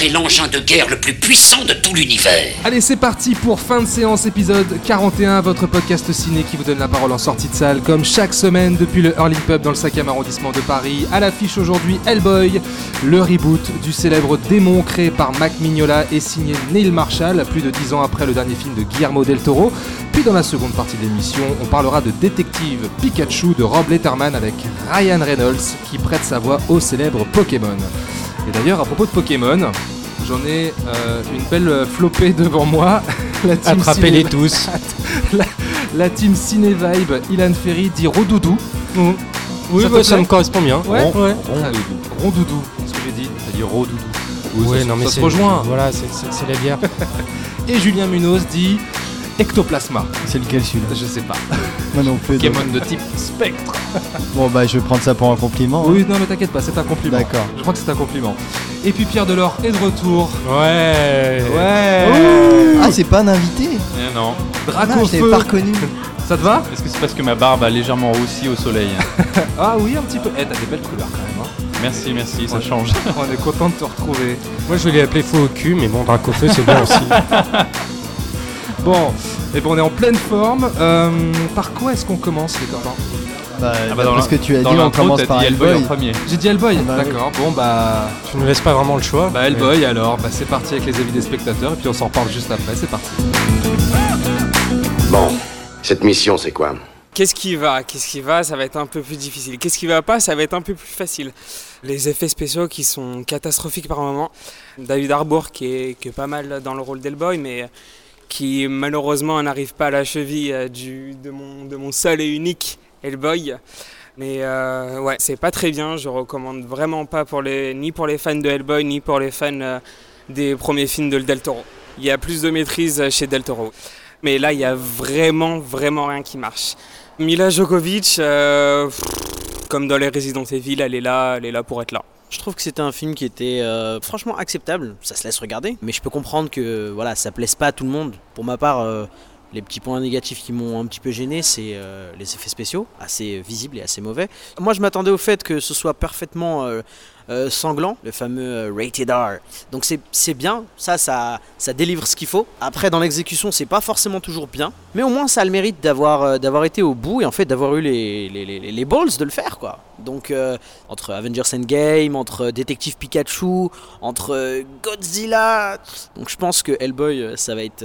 C'est l'engin de guerre le plus puissant de tout l'univers. Allez, c'est parti pour fin de séance épisode 41, votre podcast ciné qui vous donne la parole en sortie de salle, comme chaque semaine depuis le Hurling Pub dans le 5e arrondissement de Paris. À l'affiche aujourd'hui, Hellboy, le reboot du célèbre démon créé par Mac Mignola et signé Neil Marshall, plus de 10 ans après le dernier film de Guillermo del Toro. Puis dans la seconde partie de l'émission, on parlera de Détective Pikachu de Rob Letterman avec Ryan Reynolds qui prête sa voix au célèbre Pokémon. Et d'ailleurs, à propos de Pokémon, j'en ai euh, une belle flopée devant moi. Attrapez-les tous. la, la team Ciné Vibe, Ilan Ferry dit Rodoudou. Oui, Ça bah, ça me correspond bien. Ouais. Ron- Ouais. Rondoudou. Rondoudou, c'est ce que j'ai dit, t'as dit Rodoudou. Oui, Ouais, ça, non mais ça se c'est rejoint. Voilà, c'est la bière. Et Julien Munoz dit Ectoplasma. C'est lequel celui-là Je sais pas. Moi non plus. donc. Pokémon de type spectre. Bon bah je vais prendre ça pour un compliment. hein. Oui, non mais t'inquiète pas, c'est un compliment. D'accord. Je crois que c'est un compliment. Et puis Pierre Delors est de retour. Ouais. Ouais. Ah c'est pas un invité Eh non. Draco je pas reconnu. Ça te va Est-ce que c'est parce que ma barbe a légèrement roussi au soleil Ah oui, un petit peu. Eh, t'as des belles couleurs quand même. hein. Merci, merci, ça change. On est content de te retrouver. Moi je l'ai appelé faux au cul, mais bon, Dracofeu c'est bien aussi. Bon, et bon, on est en pleine forme. Euh, par quoi est-ce qu'on commence les copains Bah, Ah bah, dans parce que tu as dit on commence par Hellboy en premier. J'ai dit Hellboy. Bah oui. D'accord. Bon bah, tu ne laisses pas vraiment le choix. bah Hellboy alors. Bah c'est parti avec les avis des spectateurs et puis on s'en reparle juste après. C'est parti. Bon, cette mission, c'est quoi? Qu'est-ce qui va Qu'est-ce qui va? Ça va être un peu plus difficile. Qu'est-ce qui va pas? Ça va être un peu plus facile. Les effets spéciaux qui sont catastrophiques par moment. David Harbour qui est, qui est pas mal dans le rôle d'Hellboy, mais qui malheureusement n'arrive pas à la cheville euh, du, de, mon, de mon seul et unique Hellboy. Mais euh, ouais, c'est pas très bien. Je recommande vraiment pas pour les, ni pour les fans de Hellboy, ni pour les fans euh, des premiers films de Del Toro. Il y a plus de maîtrise chez Del Toro. Mais là, il y a vraiment, vraiment rien qui marche. Mila Djokovic, comme dans les Resident Evil, elle est là, elle est là pour être là. Je trouve que c'était un film qui était euh, franchement acceptable, ça se laisse regarder, mais je peux comprendre que voilà, ça plaise pas à tout le monde. Pour ma part, euh, les petits points négatifs qui m'ont un petit peu gêné, c'est euh, les effets spéciaux, assez visibles et assez mauvais. Moi, je m'attendais au fait que ce soit parfaitement euh, sanglant, le fameux euh, rated R. Donc c'est bien, ça, ça, ça délivre ce qu'il faut. Après, dans l'exécution, c'est pas forcément toujours bien, mais au moins ça a le mérite d'avoir euh, été au bout et en fait d'avoir eu les, les, les, balls de le faire, quoi. Donc entre Avengers Endgame, entre Détective Pikachu, entre Godzilla. Donc je pense que Hellboy, ça va être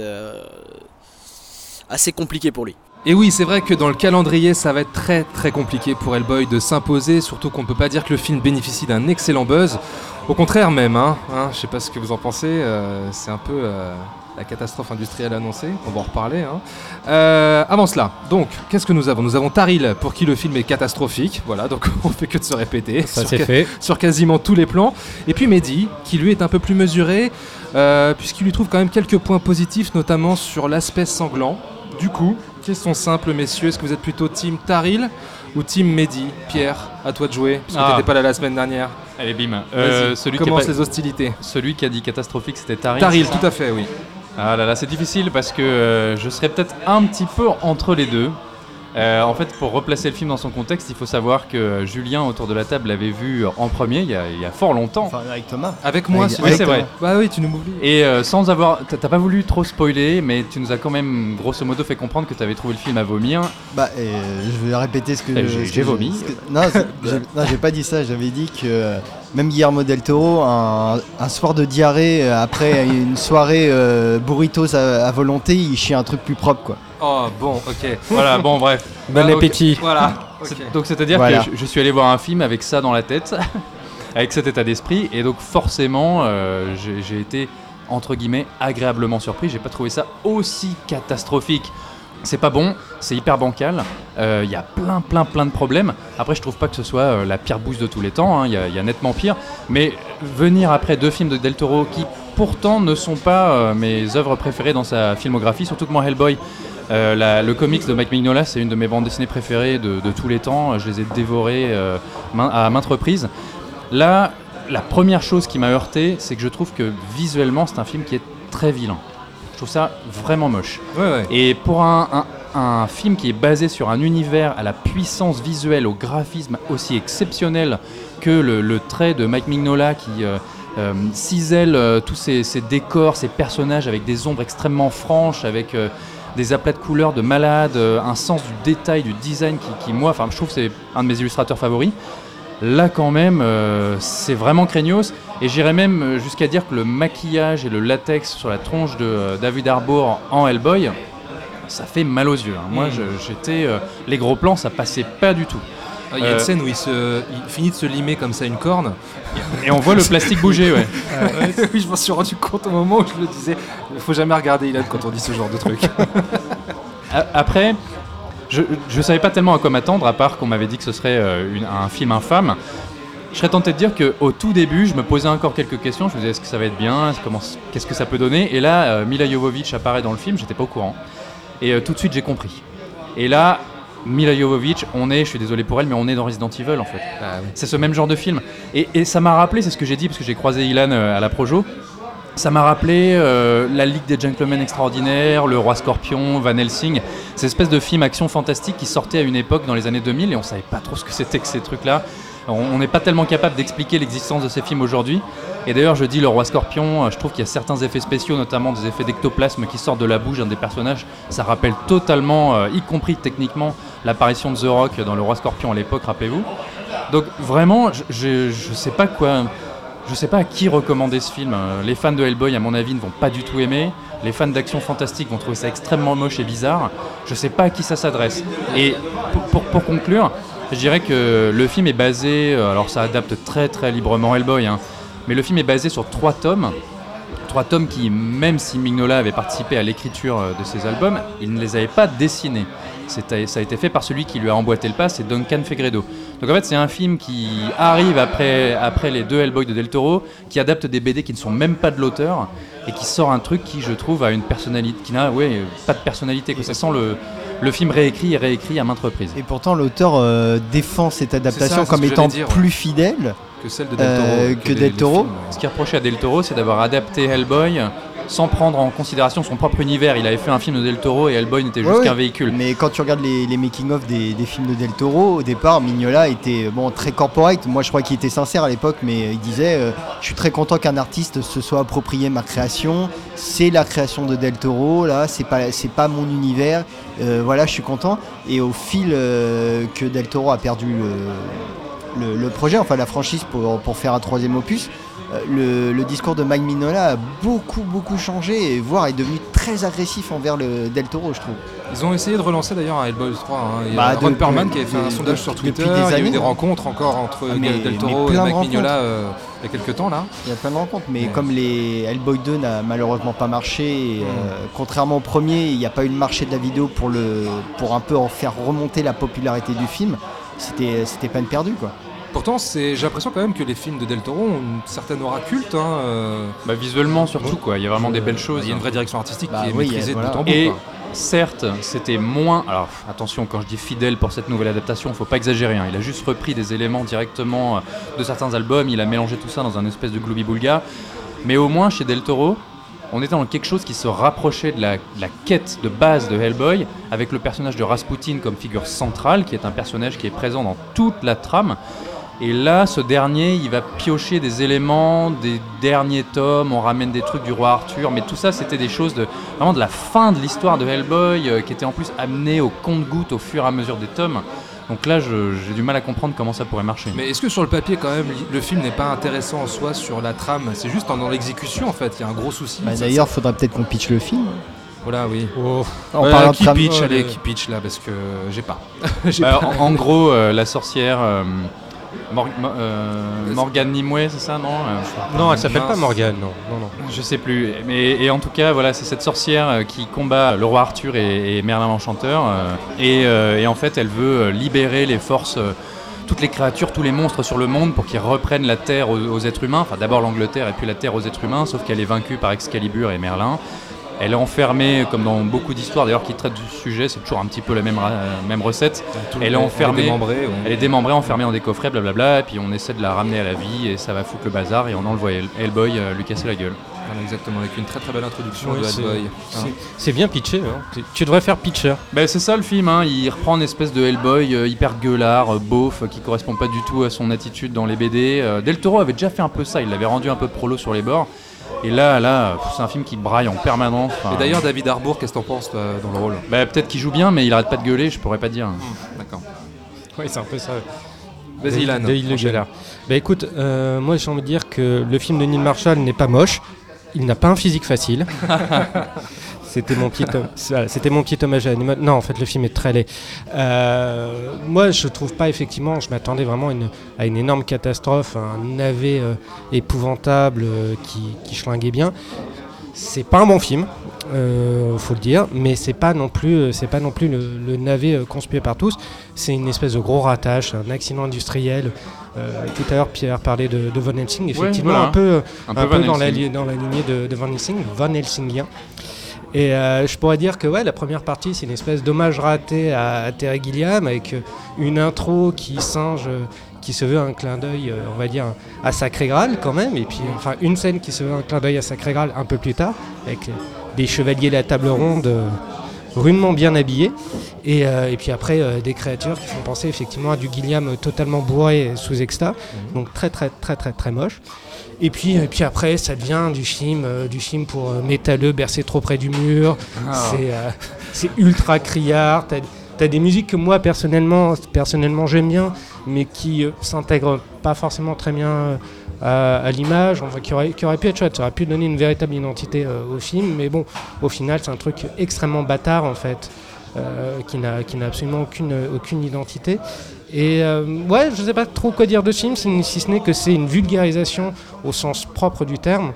assez compliqué pour lui. Et oui, c'est vrai que dans le calendrier, ça va être très très compliqué pour Hellboy de s'imposer, surtout qu'on ne peut pas dire que le film bénéficie d'un excellent buzz. Au contraire même, hein, hein, je sais pas ce que vous en pensez, euh, c'est un peu euh, la catastrophe industrielle annoncée, on va en reparler. hein. Euh, avant cela, donc, qu'est-ce que nous avons? Nous avons Taril, pour qui le film est catastrophique, voilà, donc on fait que de se répéter Ça sur, fait. sur quasiment tous les plans. Et puis Mehdi, qui lui est un peu plus mesuré, puisqu'il lui trouve quand même quelques points positifs, notamment sur l'aspect sanglant. Du coup, question simple, messieurs, est-ce que vous êtes plutôt team Taril ou team Mehdi Pierre, à toi de jouer, parce que Ah. t'étais pas là la semaine dernière. Allez, bim. Euh, celui, qui a commence les hostilités. celui qui a dit catastrophique, c'était Taril. Taril, tout à fait, oui. Ah là là, c'est difficile parce que euh, je serais peut-être un petit peu entre les deux. Euh, en fait, pour replacer le film dans son contexte, il faut savoir que euh, Julien, autour de la table, l'avait vu en premier il y a, il y a fort longtemps. Enfin avec Thomas. Avec moi, si Oui, c'est vrai. Bah oui, tu nous m'oublies. Et euh, sans avoir. T'as pas voulu trop spoiler, mais tu nous as quand même, grosso modo, fait comprendre que tu avais trouvé le film à vomir. Bah euh, je vais répéter ce que j'ai- vomi. que- Non, c'est- j'ai- non, j'ai pas dit ça. J'avais dit que euh, même Guillermo del Toro, un, un soir de diarrhée euh, après une soirée euh, burritos à, à volonté, il chie un truc plus propre quoi. Oh, bon, ok. Voilà, bon, bref. Bon Ah, donc- appétit. Voilà. Donc c'est-à-dire Voilà. que je, je suis allé voir un film avec ça dans la tête, avec cet état d'esprit, et donc forcément euh, j'ai été entre guillemets agréablement surpris. J'ai pas trouvé ça aussi catastrophique. C'est pas bon, c'est hyper bancal. euh, Il y a plein, plein, plein de problèmes. Après, je trouve pas que ce soit euh, la pire bouse de tous les temps. hein, Il y, y a nettement pire. Mais venir après deux films de Del Toro qui pourtant ne sont pas euh, mes œuvres préférées dans sa filmographie, surtout que moi Hellboy, Euh, la- le comics de Mike Mignola, c'est une de mes bandes dessinées préférées de, de tous les temps. Je les ai dévorées euh, main- à maintes reprises. Là, la première chose qui m'a heurté, c'est que je trouve que visuellement, c'est un film qui est très vilain. Je trouve ça vraiment moche. Ouais, ouais. Et pour un, un- un film qui est basé sur un univers à la puissance visuelle, au graphisme aussi exceptionnel que le, le trait de Mike Mignola qui euh, euh, cisèle euh, tous ces, ces décors, ces personnages avec des ombres extrêmement franches, avec des aplats de couleurs de malade, euh, un sens du détail, du design qui, qui, moi, enfin, je trouve que c'est un de mes illustrateurs favoris. Là, quand même, euh, c'est vraiment craignos. Et j'irais même euh, jusqu'à dire que le maquillage et le latex sur la tronche de euh, David Harbour en Hellboy, ça fait mal aux yeux. hein. Moi, Mm. j'étais. euh, les gros plans, ça passait pas du tout. Il y a une Euh, scène où il, se, il finit de se limer comme ça une corne. Et on voit le plastique bouger, ouais. oui, je m'en suis rendu compte au moment où je le disais. Il faut jamais regarder Ilan quand on dit ce genre de truc. A- Après, je, je savais pas tellement à quoi m'attendre, à part qu'on m'avait dit que ce serait euh, une- un film infâme. Je serais tenté de dire qu'au tout début, je me posais encore quelques questions. Je me disais, est-ce que ça va être bien? Comment- Qu'est-ce que ça peut donner? Et là, euh, Mila Jovovich apparaît dans le film, j'étais pas au courant. Et euh, tout de suite, j'ai compris. Et là, Mila Jovovich, on est, je suis désolé pour elle, mais on est dans Resident Evil en fait. C'est ce même genre de film. Et, et ça m'a rappelé, c'est ce que j'ai dit parce que j'ai croisé Ilan euh, à la Projo. Ça m'a rappelé euh, la Ligue des Gentlemen Extraordinaires, Le Roi Scorpion, Van Helsing, ces espèces de films action fantastique qui sortaient à une époque dans les années 2000 et on savait pas trop ce que c'était que ces trucs-là. On n'est pas tellement capable d'expliquer l'existence de ces films aujourd'hui. Et d'ailleurs, je dis Le Roi Scorpion, euh, je trouve qu'il y a certains effets spéciaux, notamment des effets d'ectoplasme qui sortent de la bouche d'un des personnages. Ça rappelle totalement, euh, y compris techniquement, l'apparition de The Rock dans Le Roi Scorpion à l'époque, rappelez-vous. Donc vraiment, je, je sais pas quoi. Je sais pas à qui recommander ce film. Euh, Les fans de Hellboy, à mon avis, ne vont pas du tout aimer. Les fans d'action fantastique vont trouver ça extrêmement moche et bizarre. Je sais pas à qui ça s'adresse. Et pour conclure, je dirais que le film est basé. euh, Alors ça adapte très très librement Hellboy, hein, mais le film est basé sur trois tomes. Trois tomes qui, même si Mignola avait participé à l'écriture euh, de ces albums, il ne les avait pas dessinés. Ça a été fait par celui qui lui a emboîté le pas, c'est Duncan Fegredo. Donc en fait, c'est un film qui arrive après, après les deux Hellboy de Del Toro, qui adapte des BD qui ne sont même pas de l'auteur, et qui sort un truc qui, je trouve, a une personnalité, qui n'a ouais, pas de personnalité. Que ça sent le, le film réécrit et réécrit à maintes reprises. Et pourtant, l'auteur euh, défend cette adaptation ça, comme étant ouais. plus fidèle. que celle de Del Toro. Euh, que des- Del des Toro. films, ouais. Ce qui est reproché à Del Toro, c'est d'avoir adapté Hellboy sans prendre en considération son propre univers. Il avait fait un film de Del Toro et Hellboy n'était juste Ouais, qu'un véhicule. Mais quand tu regardes les, les making-of des, des films de Del Toro, au départ, Mignola était bon, très corporate. Moi, je crois qu'il était sincère à l'époque, mais il disait euh, Je suis très content qu'un artiste se soit approprié ma création. C'est la création de Del Toro, là, c'est pas, c'est pas mon univers. Euh, voilà, je suis content. Et au fil euh, que Del Toro a perdu le, le- projet, enfin la franchise pour, pour faire un troisième opus, le, le discours de Mike Mignola a beaucoup, beaucoup changé, et voire est devenu très agressif envers le Del Toro, je trouve. Ils ont essayé de relancer d'ailleurs un Hellboy 3. hein. Il y a Bah, Ron de- Perlman de- qui avait fait un de- sondage de- sur Twitter. des il y a eu des rencontres encore entre Ah, mais- Del Toro et de Mike Mignola euh, il y a quelques temps là. Il y a plein de rencontres, mais Ouais. comme les Hellboy 2 n'a malheureusement pas marché, et, euh, contrairement au premier, il n'y a pas eu le marché de la vidéo pour, le, pour un peu en faire remonter la popularité du film, c'était c'était peine perdue quoi. Pourtant, j'ai l'impression quand même que les films de Del Toro ont une certaine aura culte. hein, euh, Bah, visuellement surtout, quoi. Il y a vraiment des belles Il choses. y a une vraie direction artistique Bah qui est oui, maîtrisée voilà. de bout en bout. Et quoi. certes, c'était moins. Alors attention, quand je dis fidèle pour cette nouvelle adaptation, faut pas exagérer. hein. Il a juste repris des éléments directement euh, de certains albums. Il a mélangé tout ça dans un espèce de gloobie boulga. Mais au moins chez Del Toro, on était dans quelque chose qui se rapprochait de la, de la quête de base de Hellboy, avec le personnage de Rasputin comme figure centrale, qui est un personnage qui est présent dans toute la trame. Et là, ce dernier, il va piocher des éléments des derniers tomes, on ramène des trucs du roi Arthur, mais tout ça, c'était des choses de vraiment de la fin de l'histoire de Hellboy, euh, qui était en plus amené au compte-goutte au fur et à mesure des tomes. Donc là, j'ai du mal à comprendre comment ça pourrait marcher. Mais est-ce que sur le papier, quand même, le film n'est pas intéressant en soi sur la trame? C'est juste dans, l'exécution en fait. Il y a un gros souci. Bah, D'ailleurs, faudrait peut-être qu'on pitch le film. Voilà, oui. Oh, En Euh, parlant de qui trame- pitch, Oh, allez, le- qui pitch là, parce que j'ai pas. Bah, pas. en, en gros, euh, la sorcière euh, Mor- euh, Morgane Nimue, c'est ça, non Euh, non, elle s'appelle pas. Morgane, non. non, non. Je sais plus. Mais et en tout cas, voilà, c'est cette sorcière euh, qui combat le roi Arthur et, et Merlin l'Enchanteur. et, et en fait, elle veut libérer les forces, toutes les créatures, tous les monstres sur le monde pour qu'ils reprennent la terre aux, aux êtres humains. Enfin, d'abord l'Angleterre et puis la terre aux êtres humains, sauf qu'elle est vaincue par Excalibur et Merlin. Elle est enfermée, comme dans beaucoup d'histoires d'ailleurs qui traitent du sujet, c'est toujours un petit peu la même, même recette. Elle est enfermée, démembrée, elle est démembrée, enfermée dans des coffrets, blablabla, et puis on essaie de la ramener à la vie et ça va foutre le bazar et on envoie Hell- Hellboy euh, lui casser la gueule. Voilà, exactement, avec une très très belle introduction de c'est- Hellboy. c'est- Hein. C'est bien pitché. hein. Tu- devrais faire pitcher. Ben, c'est ça le film, hein. il reprend une espèce de Hellboy euh, hyper gueulard, euh, beauf, euh, qui correspond pas du tout à son attitude dans les BD. Euh, Del Toro avait déjà fait un peu ça, il l'avait rendu un peu prolo sur les bords. Et là, là, c'est un film qui braille en permanence. Enfin, Et d'ailleurs, David Harbour, qu'est-ce que t'en penses toi, dans le rôle? Bah, peut-être qu'il joue bien, mais il arrête pas de gueuler, je pourrais pas dire. D'accord. Oui, c'est un peu ça. Vas-y, Ilan. De Hill le. Bah écoute, euh, moi j'ai envie de dire que le film de Neil Marshall n'est pas moche. Il n'a pas un physique facile. C'était mon petit, c'était mon petit hommage à Animal. Non, en fait, le film est très laid. Euh, moi, je trouve pas effectivement. Je m'attendais vraiment à une, à une énorme catastrophe, un navet euh, épouvantable euh, qui, qui schlinguait bien. C'est pas un bon film, euh, faut le dire, mais c'est pas non plus, c'est pas non plus le, le navet euh, conspué par tous. C'est une espèce de gros ratage, un accident industriel. Euh, tout à l'heure, Pierre parlait de, de Von Helsing, effectivement voilà. un peu, Un un peu peu Van dans, la, dans la lignée de, de Van Helsing, Van Helsingien. Et euh, je pourrais dire que ouais, la première partie, c'est une espèce d'hommage raté à, à Terry Gilliam avec euh, une intro qui singe, euh, qui se veut un clin d'œil, on va dire, à Sacré Graal quand même. Et puis, enfin, une scène qui se veut un clin d'œil à Sacré Graal un peu plus tard, avec des chevaliers de la table ronde rudement bien habillés. Et, euh, et puis après, euh, des créatures qui font penser effectivement à du Gilliam totalement bourré sous exta. Donc très, très, très, très, très moche. Et puis, et puis après, ça devient du film, euh, du film pour euh, métalleux bercé trop près du mur. C'est euh, c'est ultra criard. T'as as des musiques que moi personnellement, personnellement j'aime bien, mais qui s'intègrent pas forcément très bien à, à l'image. Enfin, qui aurait, qui aurait pu être chouette, ça aurait pu donner une véritable identité au film. Mais bon, au final, c'est un truc extrêmement bâtard en fait. qui n'a qui n'a absolument aucune, aucune identité. Et euh, ouais, je sais pas trop quoi dire de ce film, si, ce n'est que c'est une vulgarisation au sens propre du terme.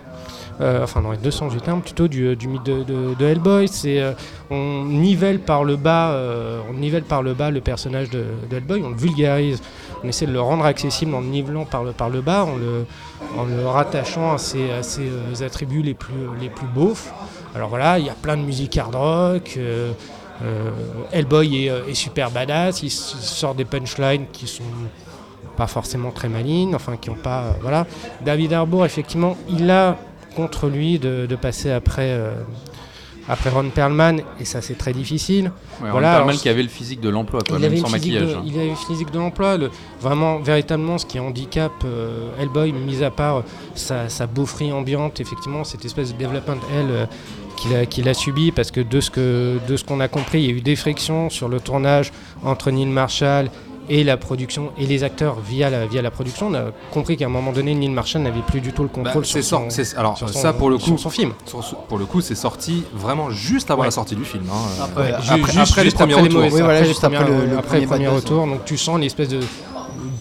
Euh, enfin, dans les deux sens du terme, plutôt du, du mythe de, de- Hellboy. C'est euh, on nivelle par le bas, euh, on nivelle par le bas le personnage de, Hellboy, on le vulgarise, on essaie de le rendre accessible en le nivelant par le, par le bas, en le, en le rattachant à ses, à ses, euh, attributs les plus, les plus beaufs. Alors voilà, il y a plein de musique hard rock. Euh, Hellboy est, euh, est super badass, il, sort des punchlines qui sont pas forcément très malignes, enfin qui ont pas. euh, voilà. David Harbour, effectivement, il a contre lui de, de passer après, après Ron Perlman, et ça c'est très difficile. Ouais, Voilà, alors, mal qui avait le physique de l'emploi, Il même avait, sans maquillage. de, hein. il avait une physique de l'emploi, le- vraiment, véritablement, ce qui handicape euh, Hellboy, mis à part euh, sa, sa beaufrie ambiante, effectivement, cette espèce de development Hell euh, qu'il a, qu'il a subi, parce que de ce que de ce qu'on a compris, il y a eu des frictions sur le tournage entre Neil Marshall et la production et les acteurs via la, via la production. On a compris qu'à un moment donné, Neil Marshall n'avait plus du tout le Bah, contrôle c'est sur son, alors sur son- ça pour le sur coup, son film. sur- pour le coup, c'est sorti vraiment juste avant Ouais. la sortie du film. hein. Après, Euh, après, Juste- après les juste premiers après retours. mauvais- Oui, voilà, après juste les après premiers- le- premier premier retour. Donc tu sens l'espèce de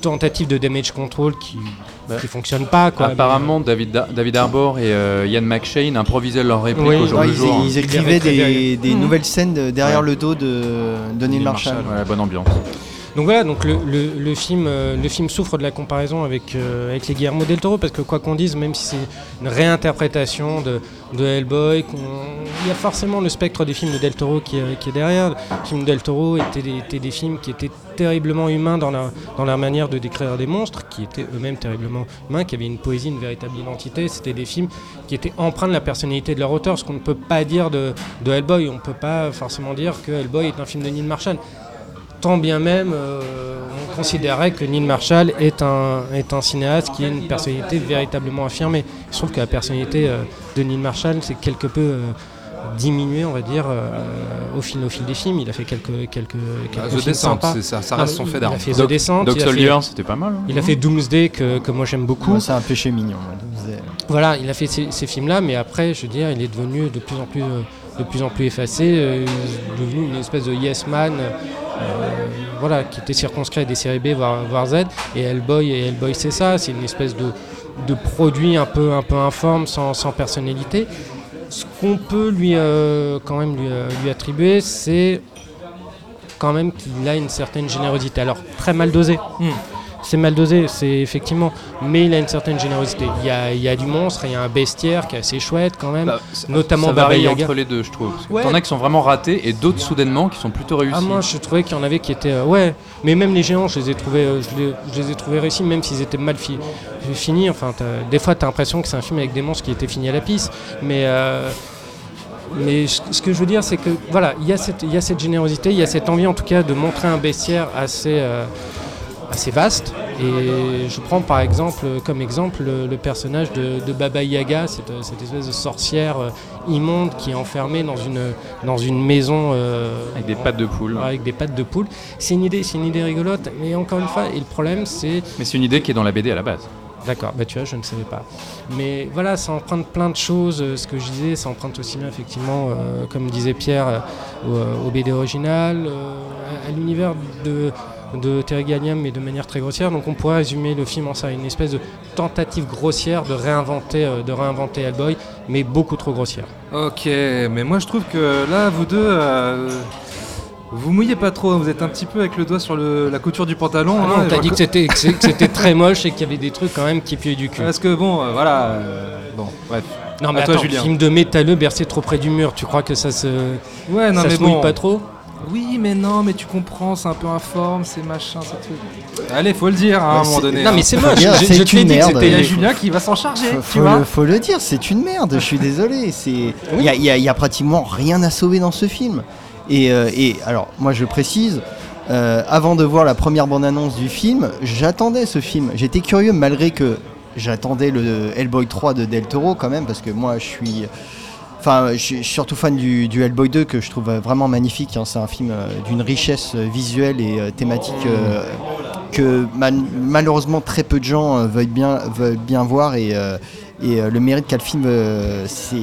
tentative de damage control qui qui fonctionne pas quoi. Apparemment, David, Da- David Harbour et euh, Ian McShane improvisaient leurs répliques Oui. au jour Ouais, le ils, jour. écrivaient des, des nouvelles scènes de- derrière Ouais. le dos de, Neil Marshall. Ouais, bonne ambiance. Donc voilà, donc le, le- le film, euh, le film souffre de la comparaison avec, euh, avec les Guillermo del Toro parce que quoi qu'on dise, même si c'est une réinterprétation de, de Hellboy, il y a forcément le spectre des films de del Toro qui, est- derrière. Les films de del Toro étaient des, films qui étaient terriblement humains dans leur, dans leur manière de décrire des monstres, qui étaient eux-mêmes terriblement humains, qui avaient une poésie, une véritable identité. C'était des films qui étaient empreints de la personnalité de leur auteur, ce qu'on ne peut pas dire de, de Hellboy. On ne peut pas forcément dire que Hellboy est un film de Neil Marshall tant bien même euh, on considérait que Neil Marshall est un, est un cinéaste qui a une personnalité véritablement affirmée. Je trouve que la personnalité euh, de Neil Marshall s'est quelque peu euh, diminuée, on va dire, euh, au, fil, au fil des films. Il a fait quelques, quelques, Ah, quelques The films Descent, ça, ça Ah, reste son fait Il d'armes. a fait Doc- The Descent, il Soldier, c'était pas mal. hein. il a fait Doomsday que, que moi j'aime beaucoup. Ouais, c'est un péché mignon. Voilà, il a fait ces, ces films-là, mais après, je veux dire, il est devenu de plus en plus, euh, de plus en plus effacé, euh, il est devenu une espèce de yes man, euh, voilà, qui était circonscrit à des séries B voire, Z. Et Hellboy, et Hellboy, c'est ça, c'est une espèce de, produit un peu, informe, sans, personnalité. Ce qu'on peut lui, euh, euh, lui attribuer, c'est quand même qu'il a une certaine générosité. Alors, très mal dosée. Hmm. C'est mal dosé, c'est effectivement, mais il a une certaine générosité. Il y a, il y a du monstre, il y a un bestiaire qui est assez chouette quand même, Bah, notamment ça Baba varie Yaga. entre les deux, je trouve. Parce Ouais. T'en as qui sont vraiment ratés et d'autres soudainement qui sont plutôt réussis. Ah moi je trouvais qu'il y en avait qui étaient euh, ouais mais même les géants je les ai trouvés euh, je, les, je les ai trouvés réussis même s'ils étaient mal fi- finis enfin des fois t'as l'impression que c'est un film avec des monstres qui étaient finis à la pisse mais euh, mais ce que je veux dire c'est que voilà il y a cette il y a cette générosité il y a cette envie en tout cas de montrer un bestiaire assez euh, assez vaste et je prends par exemple comme exemple le, personnage de, de Baba Yaga cette, cette espèce de sorcière euh, immonde qui est enfermée dans une dans une maison euh, Avec des pattes de poule. avec des pattes de poule. C'est une idée, c'est une idée rigolote, mais encore une fois, et le problème c'est, Mais c'est une idée qui est dans la BD à la base. d'accord, bah tu vois, je ne savais pas. Mais voilà, ça emprunte plein de choses. euh, Ce que je disais, ça emprunte aussi bien effectivement, euh, comme disait Pierre, au, au BD original, à, à l'univers de de Terry Gilliam, mais de manière très grossière. Donc on pourrait résumer le film en ça, une espèce de tentative grossière de réinventer, euh, de réinventer Hellboy, mais beaucoup trop grossière. Ok, mais moi je trouve que là, vous deux, euh, vous mouillez pas trop. Vous êtes un petit peu avec le doigt sur le- la couture du pantalon. Ah hein, non, t'as dit que c'était que très moche et qu'il y avait des trucs quand même qui puaient du cul. Parce que bon, euh, voilà. bon, bref. Non mais À toi, Julien. film de métalleux bercé trop près du mur, tu crois que ça se, Ouais, non ça mais se mouille bon. pas trop? Oui, mais non, mais tu comprends, c'est un peu informe, c'est machin, c'est truc. Allez, faut le dire hein, à un moment donné. Non hein. mais c'est moche, dire, je, c'est je te l'ai dit c'était... Il y a Julien qui va s'en charger, Faut, tu faut vois. le, faut le dire, c'est une merde, je suis désolé. Il n'y a, y a- y a pratiquement rien à sauver dans ce film. Et, euh, et alors, moi je précise, euh, avant de voir la première bande-annonce du film, j'attendais ce film. J'étais curieux malgré que j'attendais le Hellboy 3 de Del Toro quand même, parce que moi je suis... Enfin, je suis je suis surtout fan du, du Hellboy 2 que je trouve euh, vraiment magnifique. hein. C'est un film euh, d'une richesse euh, visuelle et euh, thématique euh, que mal- malheureusement très peu de gens euh, veulent bien, veulent bien voir. Et, euh, et euh, le mérite qu'a le film, euh, c'est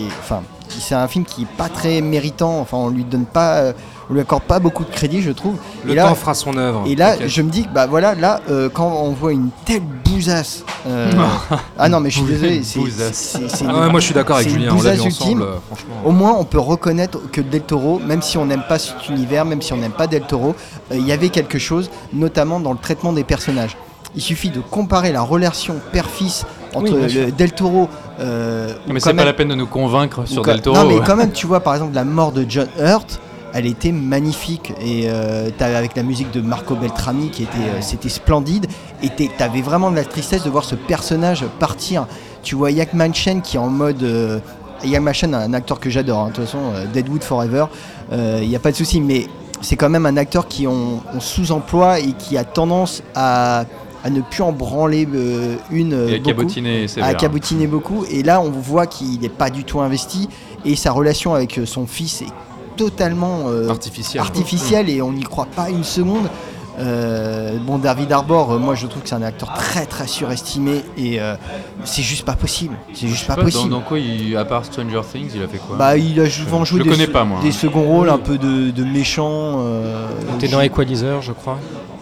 c'est un film qui est pas très méritant. Enfin, on lui donne pas, euh, on lui accorde pas beaucoup de crédit, je trouve. Le et là, temps fera son œuvre. et là, je me dis, bah voilà, là, euh, quand on voit une telle bousasse. euh, ah non, mais je suis désolé. c'est- c'est- c'est Ah ouais, moi je suis d'accord avec Julien, on l'a vu bousasse ensemble, ultime. franchement. au moins, on peut reconnaître que Del Toro, même si on n'aime pas cet univers, même si on n'aime pas Del Toro, il y avait quelque chose, notamment dans le traitement des personnages. Il suffit de comparer la relation père-fils entre Oui, Del Toro. euh, Mais ou c'est pas la peine de nous convaincre sur quand- Del Toro. Non, mais quand même, tu vois, par exemple, la mort de John Hurt. Elle était magnifique et euh, t'avais- avec la musique de Marco Beltrami qui était euh, c'était splendide et t'avais vraiment de la tristesse de voir ce personnage partir. Tu vois Yak Manchen qui est en mode euh, Yak Manchen, un acteur que j'adore. hein, De toute façon, euh, Deadwood Forever, il n'y a pas de souci. Mais c'est quand même un acteur qui on, on sous-emploie et qui a tendance à, à ne plus en branler euh, une. euh, Et à beaucoup cabotiner à sévère. cabotiner beaucoup. Et là, on voit qu'il n'est pas du tout investi. Et sa relation avec euh, son fils est totalement euh, Artificiel. artificielle et on n'y croit pas une seconde. Euh, bon, David Arbor, euh, moi je trouve que c'est un acteur très très surestimé et euh, c'est juste pas possible. C'est juste pas pas, dans, possible. dans quoi, il- à part Stranger Things, il a fait quoi? Bah, il a souvent joué des, connais pas, moi. des seconds rôles, un peu de, de méchant. euh, T'es dans Equalizer, je crois.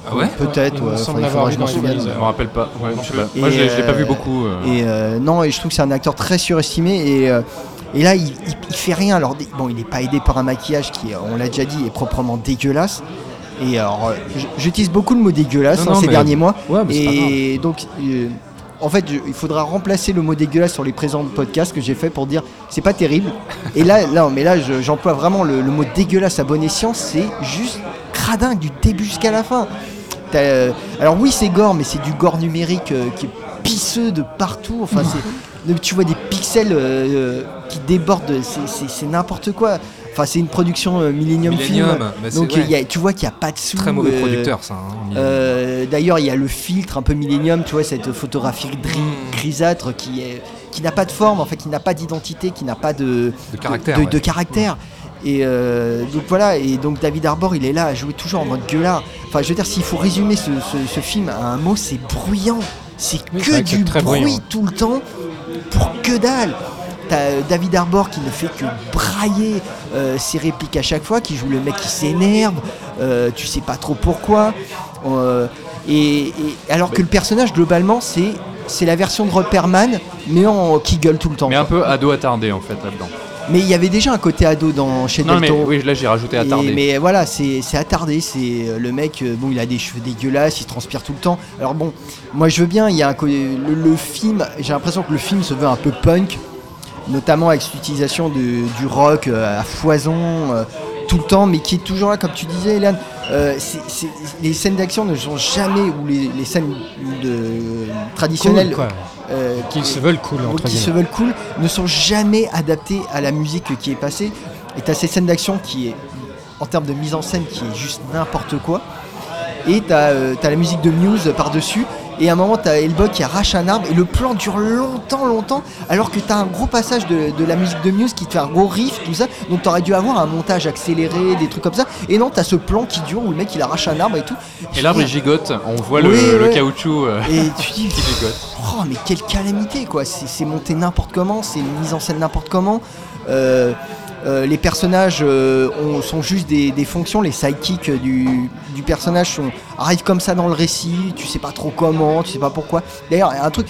Ah ouais Peut-être, ouais, enfin, il faudra que je m'en souvienne. Je me rappelle pas. Ouais, je sais pas. Et, Moi, je l'ai pas vu euh, beaucoup. euh. Et euh, non, et je trouve que c'est un acteur très surestimé et, euh, et là il, il, il fait rien. Alors bon, il n'est pas aidé par un maquillage qui, on l'a déjà dit, est proprement dégueulasse. Et alors, j'utilise beaucoup le mot dégueulasse Non, hein, non, ces mais- derniers mois. Ouais, et donc, euh, en fait, je- il faudra remplacer le mot dégueulasse sur les présents podcasts que j'ai fait pour dire c'est pas terrible. et là, là, mais là, je- j'emploie vraiment le, le mot dégueulasse à bon escient. C'est juste cradin du début jusqu'à la fin. Euh, alors oui, c'est gore, mais c'est du gore numérique euh, qui est pisseux de partout. Enfin, c'est, tu vois des pixels euh, qui débordent. C'est, n'importe quoi. Enfin, c'est une production euh, Millennium, Millennium, Film. bah, Donc ouais. il y a- tu vois qu'il n'y a pas de sous. Très mauvais euh, producteur ça. hein, euh, D'ailleurs, il y a le filtre un peu Millennium, tu vois, cette photographie gris- Mm. grisâtre qui est qui n'a pas de forme, en fait, qui n'a pas d'identité, qui n'a pas de, De caractère, de, ouais. de caractère. Et euh, donc voilà, et donc David Arbor, il est là à jouer toujours en mode gueulard. Enfin, je veux dire, s'il faut résumer ce, ce- ce film à un mot, c'est bruyant. C'est Oui, que du bruit bruyant. tout le temps pour que dalle. T'as euh, David Arbor qui ne fait que brailler euh, ses répliques à chaque fois, qui joue le mec qui s'énerve, euh, tu sais pas trop pourquoi. Euh, et, et- alors que le personnage, globalement, c'est c'est la version de Repperman, mais en qui gueule tout le temps. Mais un peu ado attardé en fait là-dedans. Mais il y avait déjà un côté ado dans chez Non, Del mais Toro. oui, là j'ai rajouté Et- attardé. mais voilà, c'est c'est attardé. C'est euh, le mec, euh, bon, il a des cheveux dégueulasses, il transpire tout le temps. Alors bon, moi je veux bien. Il y a un le, le film. J'ai l'impression que le film se veut un peu punk, notamment avec l'utilisation du rock euh, à foison euh, tout le temps, mais qui est toujours là, comme tu disais, Hélène. Euh, les scènes d'action ne sont jamais ou les, les scènes de, traditionnelles Cool. Euh, Qui se veulent cool, ou entre qui se guillemets. veulent cool ne sont jamais adaptés à la musique qui est passée. Et t'as ces scènes d'action qui est, en termes de mise en scène, qui est juste n'importe quoi. Et t'as euh, la musique de Muse par-dessus. Et à un moment, t'as Hellboy qui arrache un arbre et le plan dure longtemps, longtemps. Alors que t'as un gros passage de, de la musique de Muse qui te fait un gros riff, tout ça. Donc t'aurais dû avoir un montage accéléré, des trucs comme ça. Et non, t'as ce plan qui dure où le mec il arrache un arbre et tout. Et l'arbre il gigote, on voit le, Oui, le ouais. caoutchouc euh, Et tu dis, qui gigote. Oh mais quelle calamité quoi, c'est monté n'importe comment, c'est mis en scène n'importe comment. Euh, euh, les personnages euh, ont- sont juste des, fonctions, les sidekicks du, personnage arrivent comme ça dans le récit, tu sais pas trop comment, tu sais pas pourquoi. D'ailleurs, un truc,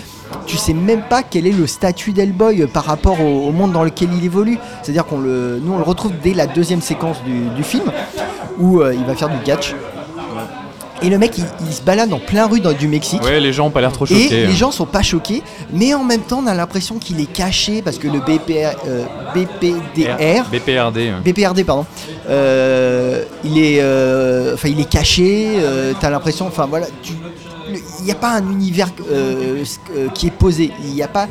tu sais même pas quel est le statut d'Hellboy euh, par rapport au, monde dans lequel il évolue. C'est-à-dire qu'on le, nous on le retrouve dès la deuxième séquence du, film où il va faire du catch. Et le mec il, il se balade en plein rue dans, du Mexique. Ouais, les gens ont pas l'air trop Et choqués. hein. les gens sont pas choqués, mais en même temps, on a l'impression qu'il est caché parce que le BPR, euh, BPDR, BPRD. ouais. BPRD, pardon, euh, il est, euh, enfin, il est caché. T'as l'impression, enfin voilà, tu- il n'y a pas un univers euh, euh, qui est posé. Il n'y a pas,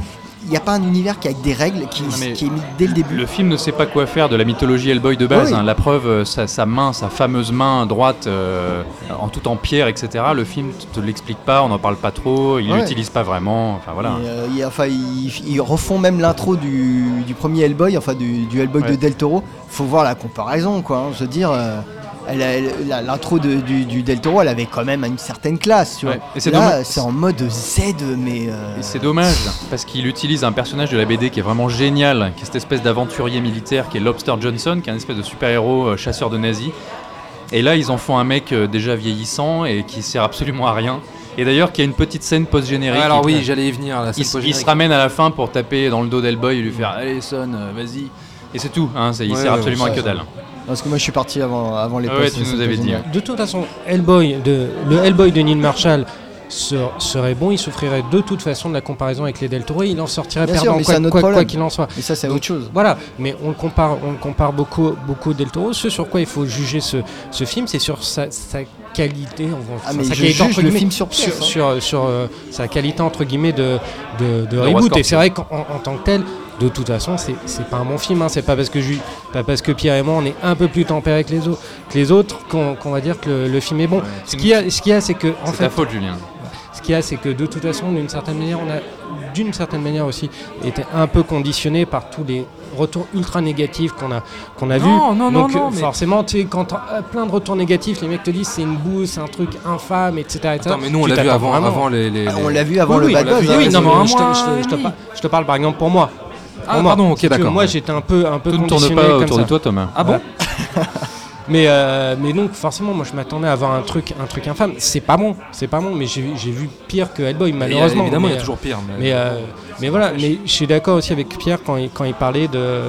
il n'y a pas un univers qui a des règles qui, qui est mis dès le début. Le film ne sait pas quoi faire de la mythologie Hellboy de base. Oui. hein. La preuve, euh, sa, sa main, sa fameuse main droite, euh, en tout en pierre, etc. Le film te l'explique pas, on n'en parle pas trop, il Ouais. l'utilise pas vraiment. Enfin voilà. Et, euh, enfin, ils, ils refont même l'intro du, du premier Hellboy, enfin du, du Hellboy de. Del Toro. Faut voir la comparaison, quoi. hein. Je veux dire, euh, l'intro de- du, du Del Toro, elle avait quand même une certaine classe, tu vois. Ouais. Et c'est Là, c'est en mode Z, mais. euh, c'est dommage parce qu'il utilise un personnage de la BD qui est vraiment génial, qui est cette espèce d'aventurier militaire qui est Lobster Johnson, qui est un espèce de super-héros euh, chasseur de nazis. Et là, ils en font un mec euh, déjà vieillissant et qui sert absolument à rien. Et d'ailleurs, qui a une petite scène post-générique. alors Il- oui, j'allais y venir. La il, scène s- il se ramène à la fin pour taper dans le dos d'Hellboy et lui faire Allez, Son, euh, vas-y. Et c'est tout, hein, ça- il Ouais, sert ouais, absolument à que ça. Parce que moi, je suis parti avant, avant les Ah ouais, tu nous avais dit. De toute façon, Hellboy, de, le Hellboy de Neil Marshall ser- serait bon, il souffrirait de toute façon de la comparaison avec les Del Toro, il en sortirait Bien sûr, perdant mais quoi qu'il en soit. Mais ça, c'est autre chose. Voilà, mais on le compare, on le compare beaucoup, beaucoup Del Toro. Ce sur quoi il faut juger ce, ce film, c'est sur sa, sa qualité, on- Ah, sa mais je qualité, juge entre le film sur pièce, sur, hein. sur, sur, euh, sa qualité entre guillemets de, reboot. Et c'est vrai qu'en en tant que tel, de toute façon, c'est c'est pas un bon film. hein. C'est pas parce que je, pas parce que Pierre et moi on est un peu plus tempérés que les autres, que les autres qu'on va dire que le, le film est bon. ce qu'il y a, ce qu'il y a, c'est que en C'est fait, ta faute, Julien. ce qu'il y a, c'est que de toute façon, d'une certaine manière, on a d'une certaine manière aussi été un peu conditionné par tous les retours ultra négatifs qu'on a qu'on a Non, vus. non, non, Donc non, euh, mais- forcément, tu sais, quand euh, plein de retours négatifs, les mecs te disent c'est une bouse, c'est un truc infâme, etc. etc. Attends, mais nous on Tu l'a vu avant, avant les, les- Ah, on l'a vu avant Oui, le oui, Bad Buzz. vu, hein. Oui, non, mais un je te, mois je te- et je te demi. par- je te parle par exemple pour moi. Ah, moi. pardon, ok, d'accord. Moi, j'étais un peu, un peu Tout ne tourne pas comme autour ça. de toi, Thomas. Ah bon Mais, euh, mais donc forcément, moi je m'attendais à avoir un truc, un truc infâme. C'est pas bon, c'est pas bon. Mais j'ai vu pire que Hellboy, a- malheureusement. Évidemment, il y a toujours pire. mais- Mais, euh, mais voilà, mais je suis d'accord aussi avec Pierre quand il, quand il parlait de,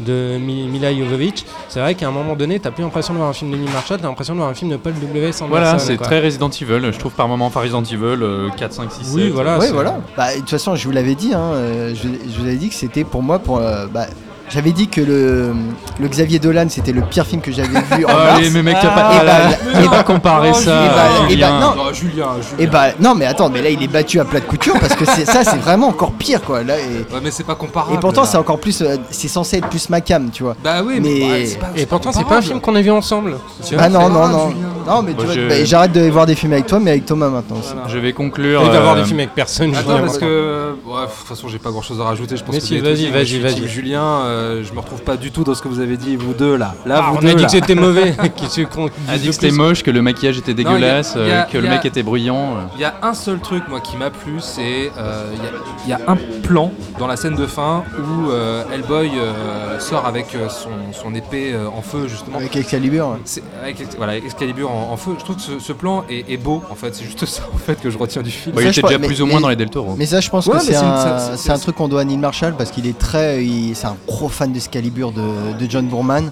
de Mi- Mila Jovovich. C'est vrai qu'à un moment donné, t'as plus l'impression de voir un film de Neil Marshall, t'as l'impression de voir un film de Paul W. Anderson. Voilà, c'est quoi. très Resident Evil. Je trouve par moment, enfin Resident Evil euh, 4, 5, 6, 7. Oui, voilà. Oui, c'est- voilà. Bah, de toute façon, je vous l'avais dit. Hein, euh, je, je vous avais dit que c'était pour moi. Pour, euh, bah, j'avais dit que le, le Xavier Dolan, c'était le pire film que j'avais vu en mars. Allez, mais mec, t'as pas, Et ah, bah, là, et faut bah- pas comparer Oh, ça. Et bah- et bah, Julien. non. Julien, Julien. Et bah non mais attends mais là il est battu à plat de couture parce que c'est ça c'est vraiment encore pire quoi là et, Ouais, mais c'est pas comparable. et pourtant là. c'est encore plus euh, c'est censé être plus ma cam tu vois Bah oui, mais, Mais- ouais, c'est pas- Et pourtant, c'est pas un film qu'on a vu ensemble. Tu vois, ah non non non Julien. non mais tu Moi, vois je- bah, j'arrête de voir des films avec toi mais avec Thomas maintenant. Voilà. Je vais conclure. Il va voir euh, des films avec personne. Attends, Julien. parce que. Ouais, de toute façon, j'ai pas grand chose à rajouter. Je pense Mais que vas-y, vas-y, vas-y. Julien, euh, je me retrouve pas du tout dans ce que vous avez dit, vous deux là. Là, Ah, vous on deux, a dit là. que c'était mauvais. Qu'on a dit que c'était moche, que le maquillage était Non, il y a- dégueulasse, il y a- euh, que le a- mec était bruyant. euh. Il y a un seul truc moi qui m'a plu, c'est euh, il y a- il y, a un plan dans la scène de fin où euh, Hellboy euh, sort avec euh, son, son épée euh, en feu justement. Avec Excalibur. Avec voilà, Excalibur en, en feu. Je trouve que ce, ce plan est, est beau en fait. C'est juste ça en fait que je retiens du film. Bah, Ça, il était déjà mais- plus ou mais- moins dans les Del Toro. Mais ça je pense Ouais, que c'est un, un truc qu'on doit à Neil Marshall parce qu'il est très c'est un gros fan de Scalibur de, de John Boorman.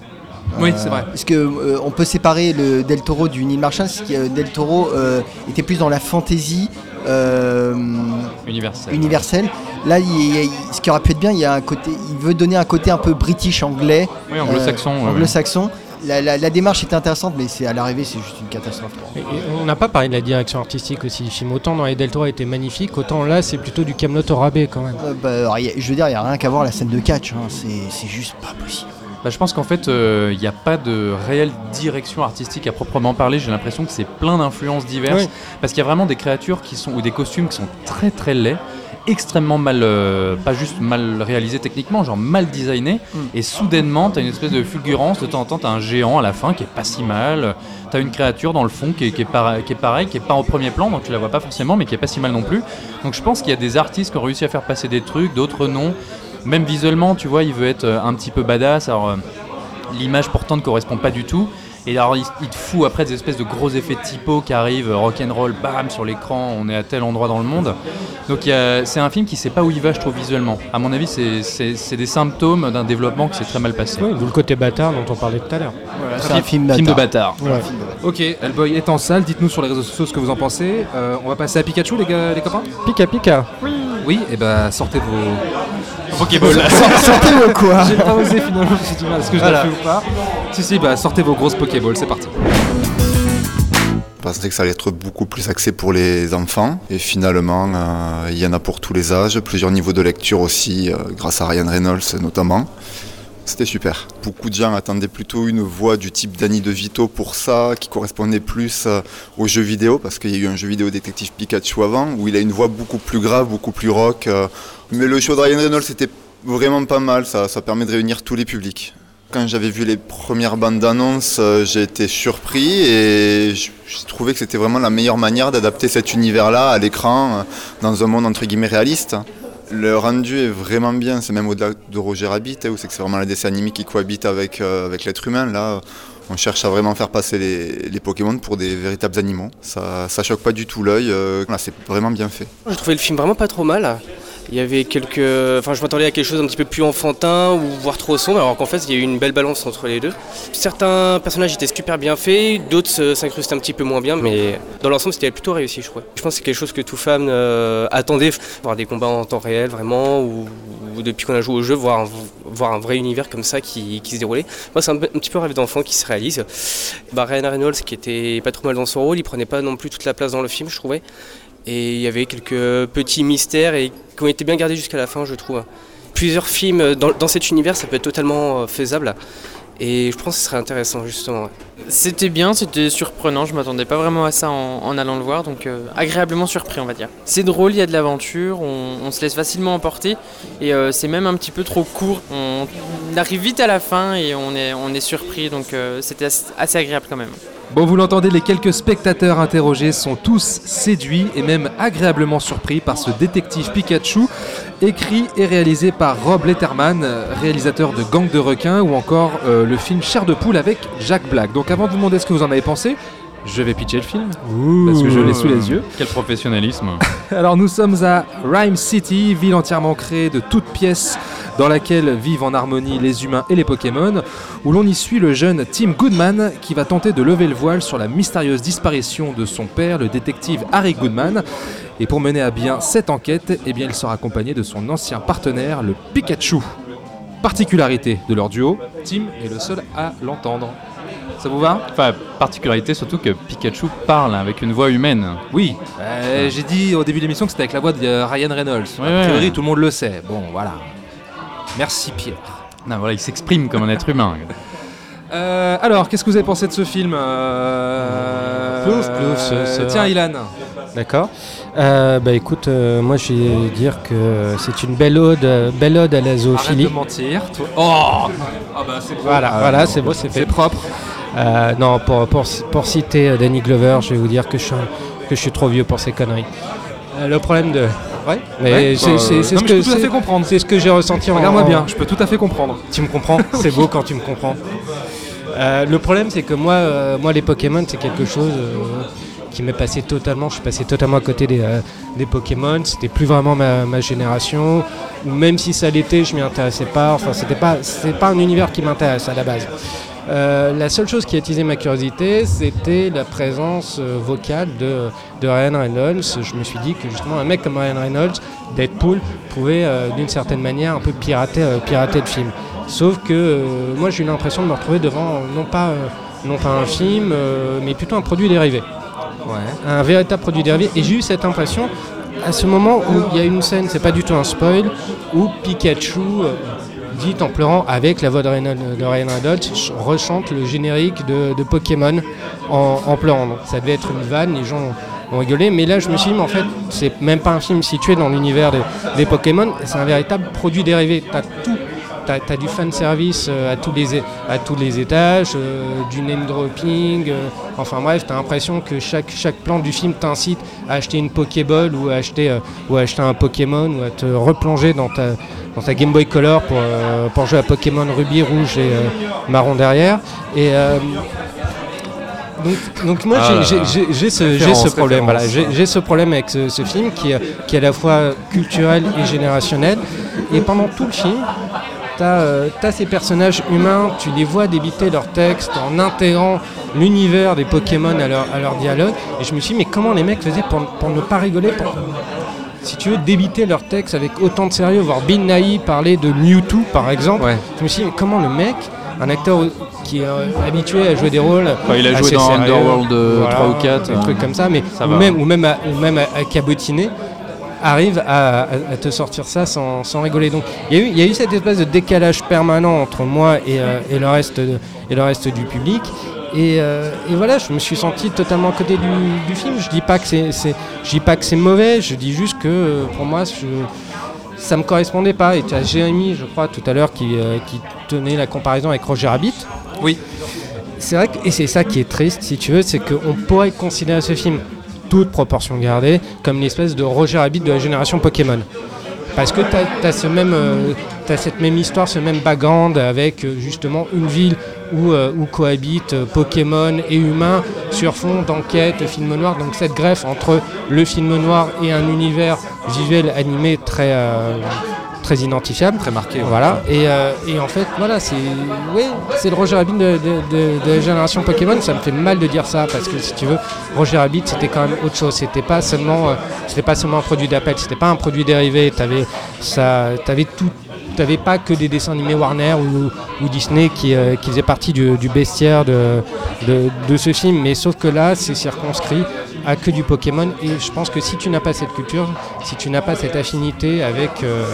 Oui, Euh, c'est vrai. Parce que euh, on peut séparer le Del Toro du Neil Marshall, parce que euh, Del Toro euh, était plus dans la fantasy euh, Universel. universelle. Là, il, il- ce qui aurait pu être bien, il y a un côté, il veut donner un côté un peu british anglais, Oui, anglo-saxon. ouais, ouais. La, la- la démarche était intéressante, mais c'est à l'arrivée, c'est juste une catastrophe. Et- et on n'a pas parlé de la direction artistique aussi du film. Autant dans les Del Toro était magnifique, autant là c'est plutôt du Camelot au rabais quand même. Euh, bah, a- je veux dire, il n'y a rien qu'à voir la scène de catch. hein. C'est c'est juste pas possible. Bah, je pense qu'en fait, euh, il n'y a pas de réelle direction artistique à proprement parler. J'ai l'impression que c'est plein d'influences diverses. Oui. Parce qu'il y a vraiment des créatures qui sont, ou des costumes qui sont très très laids, extrêmement mal, euh, pas juste mal réalisés techniquement, genre mal designés. Mm. Et soudainement, tu as une espèce de fulgurance. De temps en temps, tu as un géant à la fin qui est pas si mal. Tu as une créature dans le fond qui est, qui est, para- qui est pareil, qui est pas au premier plan, donc tu la vois pas forcément, mais qui est pas si mal non plus. Donc je pense qu'il y a des artistes qui ont réussi à faire passer des trucs, d'autres non. Même visuellement, tu vois, il veut être euh, un petit peu badass. Alors, euh, l'image pourtant ne correspond pas du tout. Et alors, il, il te fout après des espèces de gros effets de typo qui arrivent, euh, rock'n'roll, bam, sur l'écran, on est à tel endroit dans le monde. Donc, c'est un film qui sait pas où il va, je trouve, visuellement. À mon avis, c'est- des symptômes d'un développement qui s'est très mal passé. Oui, d'où le côté bâtard dont on parlait tout à l'heure. C'est un film Film de bâtard. bâtard. Ouais. Ok, Hellboy est en salle, dites-nous sur les réseaux sociaux ce que vous en pensez. Euh, on va passer à Pikachu, les, gars, les copains? Pika Pika. Oui, et bah sortez vos. Pokéball. Sortez-le quoi J'ai pas osé finalement, j'ai du mal. Est-ce que je Voilà. l'ai fait ou pas Si, si, bah sortez vos grosses Pokéballs, c'est parti. Je pensais que ça allait être beaucoup plus axé pour les enfants et finalement euh, il y en a pour tous les âges, plusieurs niveaux de lecture aussi, euh, grâce à Ryan Reynolds notamment. C'était super. Beaucoup de gens attendaient plutôt une voix du type Danny DeVito pour ça, qui correspondait plus euh, aux jeux vidéo, parce qu'il y a eu un jeu vidéo détective Pikachu avant, où il a une voix beaucoup plus grave, beaucoup plus rock. euh. Mais le show de Ryan Reynolds c'était vraiment pas mal, ça, ça permet de réunir tous les publics. Quand j'avais vu les premières bandes d'annonces, euh, j'ai été surpris et j'ai trouvé que c'était vraiment la meilleure manière d'adapter cet univers-là à l'écran dans un monde entre guillemets réaliste. Le rendu est vraiment bien, c'est même au-delà de Roger Rabbit, hein, où c'est que c'est vraiment la dessin animé qui cohabite avec, euh, avec l'être humain. Là, on cherche à vraiment faire passer les, les Pokémon pour des véritables animaux. Ça, ça choque pas du tout l'œil, euh, c'est vraiment bien fait. J'ai trouvé le film vraiment pas trop mal. Il y avait quelques. Enfin, je m'attendais à quelque chose un petit peu plus enfantin ou voire trop sombre, alors qu'en fait, il y a eu une belle balance entre les deux. Certains personnages étaient super bien faits, d'autres se- s'incrustaient un petit peu moins bien, mais dans l'ensemble, c'était plutôt réussi, je crois. Je pense que c'est quelque chose que tout fan euh, attendait, voir des combats en temps réel, vraiment, ou, depuis qu'on a joué au jeu, voir un, voir un vrai univers comme ça qui, se déroulait. Moi, c'est un, un petit peu un rêve d'enfant qui se réalise. Bah, Ryan Reynolds, qui était pas trop mal dans son rôle, il prenait pas non plus toute la place dans le film, je trouvais. Et il y avait quelques petits mystères et qui ont été bien gardés jusqu'à la fin, je trouve. Plusieurs films dans, cet univers, ça peut être totalement euh, faisable. Et je pense que ce serait intéressant, justement. C'était bien, c'était surprenant, je m'attendais pas vraiment à ça en, allant le voir, donc euh, agréablement surpris on va dire. C'est drôle, il y a de l'aventure, on, se laisse facilement emporter et euh, c'est même un petit peu trop court. On, arrive vite à la fin et on est, surpris, donc c'était assez agréable quand même. Bon, vous l'entendez, les quelques spectateurs interrogés sont tous séduits et même agréablement surpris par ce détective Pikachu, écrit et réalisé par Rob Letterman, réalisateur de Gang de requins ou encore euh, le film Chair de poule avec Jack Black. Donc avant de vous demander ce que vous en avez pensé, je vais pitcher le film parce que je l'ai sous les yeux. Quel professionnalisme. Alors nous sommes à Rhyme City, ville entièrement créée de toutes pièces dans laquelle vivent en harmonie les humains et les Pokémon, où l'on y suit le jeune Tim Goodman qui va tenter de lever le voile sur la mystérieuse disparition de son père, le détective Harry Goodman. Et pour mener à bien cette enquête, eh bien, il sera accompagné de son ancien partenaire, le Pikachu. Particularité de leur duo, Tim est le seul à l'entendre. Ça vous va Enfin, particularité surtout que Pikachu parle avec une voix humaine. Oui, euh, j'ai dit au début de l'émission que c'était avec la voix de euh, Ryan Reynolds. Ouais, a priori, ouais. tout le monde le sait. Bon, voilà. Merci Pierre. Non, voilà, il s'exprime comme un être humain. Euh, alors, qu'est-ce que vous avez pensé de ce film euh, Plouf, plouf, ce- ce- Tiens, Ilan. D'accord. Euh, bah écoute, euh, moi je vais dire que c'est une belle ode, euh, belle ode à la Arrête zoophilie. de mentir. toi. Oh Ah bah c'est beau. Voilà, Ah, voilà, c'est beau, c'est fait. C'est propre. Euh, non, pour, pour, pour citer euh, Danny Glover, je vais vous dire que je suis, que je suis trop vieux pour ces conneries. Euh, le problème de. Ouais, mais Ouais, c'est non, ce mais je que peux tout à c'est- fait comprendre. C'est ce que j'ai ressenti en. Regarde-moi en- bien, je peux tout à fait comprendre. Tu me comprends? C'est beau quand tu me comprends. Euh, le problème, c'est que moi, euh, moi, les Pokémon, c'est quelque chose euh, qui m'est passé totalement. Je suis passé totalement à côté des, euh, des Pokémon. C'était plus vraiment ma, ma génération. Ou même si ça l'était, je m'y intéressais pas. Enfin, c'était pas, c'est pas un univers qui m'intéresse à la base. Euh, la seule chose qui a attisé ma curiosité, c'était la présence euh, vocale de, de Ryan Reynolds. Je me suis dit que justement un mec comme Ryan Reynolds, Deadpool, pouvait euh, d'une certaine manière un peu pirater, pirater le film. Sauf que moi j'ai eu l'impression de me retrouver devant non pas, non pas un film, mais plutôt un produit dérivé. Un véritable produit dérivé. Et j'ai eu cette impression à ce moment où il y a une scène, c'est pas du tout un spoil, où Pikachu euh, dit en pleurant avec la voix de Ryan, de Ryan rechante le générique de, Pokémon en, pleurant. Ça devait être une vanne, les gens ont rigolé. Mais là, je me suis dit, en fait, c'est même pas un film situé dans l'univers des, des Pokémon, c'est un véritable produit dérivé. T'as tout. T'as as du fan service à, tous les, à tous les étages, euh, du name dropping. euh, enfin bref, t'as l'impression que chaque, chaque plan du film t'incite à acheter une Pokéball ou à acheter, euh, ou à acheter un Pokémon ou à te replonger dans ta, dans ta Game Boy Color pour, euh, pour jouer à Pokémon Ruby, Rouge et euh, Marron derrière. Et euh, donc, donc moi Ah j'ai- ce, ce problème. Voilà, j'ai j'ai ce problème avec ce, ce film qui, qui est à la fois culturel et générationnel. Et pendant tout le film, tu as, ces personnages humains, tu les vois débiter leur texte en intégrant l'univers des Pokémon à leur, à leur dialogue. Et je me suis dit, mais comment les mecs faisaient pour, pour ne pas rigoler pour, si tu veux, débiter leur texte avec autant de sérieux, voir Bill Nighy parler de Mewtwo par exemple. Je me suis dit, mais comment le mec, un acteur qui est euh, habitué à jouer des rôles. Enfin, il a joué dans sérieux, Underworld, euh, trois ou quatre, Des euh, trucs comme ça, mais ça ou, même, ou même à, ou même à, à cabotiner arrive à, à- à te sortir ça sans, sans rigoler. Donc il y, a eu- il y a eu cette espèce de décalage permanent entre moi et, euh, et le, reste de- et le reste du public. Et, euh, et voilà, je me suis senti totalement à côté du, du film. Je dis pas que c'est, c'est- je dis pas que c'est mauvais. Je dis juste que euh, pour moi, je, ça me correspondait pas. Et tu as Jérémy, je crois, tout à l'heure, qui, qui tenait la comparaison avec Roger Rabbit. Oui. C'est vrai que, et c'est ça qui est triste, si tu veux, c'est qu'on pourrait considérer ce film, toute proportion gardée, comme une espèce de Roger Rabbit de la génération Pokémon. Parce que tu as, euh, t'as cette même histoire, ce même background avec euh, justement une ville où, euh, où cohabitent Pokémon et humains sur fond d'enquête, film noir. Donc cette greffe entre le film noir et un univers visuel animé très, très identifiable. Très marqué. Voilà. Et, euh, et en fait, voilà, c'est le Roger Rabbit de, de- de- de la génération Pokémon. Ça me fait mal de dire ça parce que si tu veux, Roger Rabbit, c'était quand même autre chose. C'était pas seulement, euh, c'était pas seulement un produit d'appel. C'était pas un produit dérivé. T'avais ça, t'avais tout. T'avais pas que des dessins animés Warner ou, ou Disney qui, euh, qui faisaient partie du, du bestiaire de, de, de ce film, mais sauf que là, c'est circonscrit à que du Pokémon. Et je pense que si tu n'as pas cette culture, si tu n'as pas cette affinité avec, euh,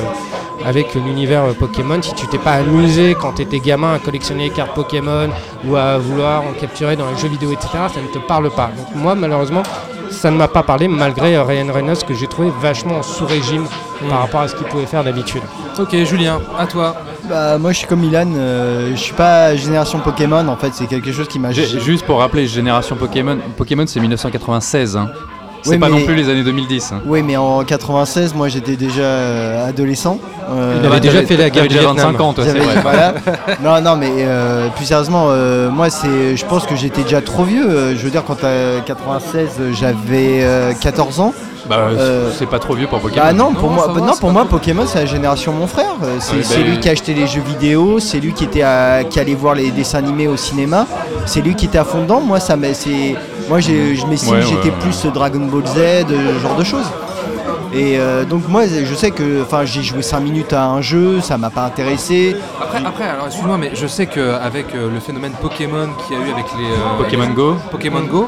avec l'univers Pokémon, si tu t'es pas amusé quand tu étais gamin à collectionner les cartes Pokémon ou à vouloir en capturer dans les jeux vidéo, etc., ça ne te parle pas. Donc moi, malheureusement, ça ne m'a pas parlé, malgré Ryan Reynolds que j'ai trouvé vachement en sous-régime par rapport à ce qu'il pouvait faire d'habitude. Ok, Julien, à toi. Bah, moi je suis comme Milan, euh, je suis pas génération Pokémon en fait, c'est quelque chose qui m'a. Juste pour rappeler, génération Pokémon, Pokémon c'est 1996. Hein. C'est Oui, pas mais- non plus les années 2010. hein. Oui, mais en 96, moi j'étais déjà euh, adolescent. Euh, Il avait déjà fait la guerre t'avais du déjà Vietnam. 25 ans, toi, c'est J'avais- vrai. Voilà. Non, non, mais euh, plus sérieusement, euh, moi c'est, je pense que j'étais déjà trop vieux. Euh, je veux dire, quand à 96, euh, j'avais euh, 14 ans. Bah, Euh, c'est pas trop vieux pour Pokémon. Bah non, pour moi, va, non, pour moi Pokémon c'est la génération mon frère. Euh, C'est Ouais, c'est bah, lui qui a acheté les jeux vidéo, c'est lui qui était à- qui allait voir les dessins animés au cinéma, c'est lui qui était à fond dedans. Moi ça m'a- c'est moi j'ai- je m'estime Ouais, que j'étais ouais, plus Dragon Ball Z, euh, ce genre de choses. Et euh, donc moi je sais que enfin j'ai joué 5 minutes à un jeu, ça m'a pas intéressé. Après, après alors excuse-moi, mais je sais qu'avec le phénomène Pokémon qu'il y a eu avec les. euh, Pokémon les- Go. Pokémon Go,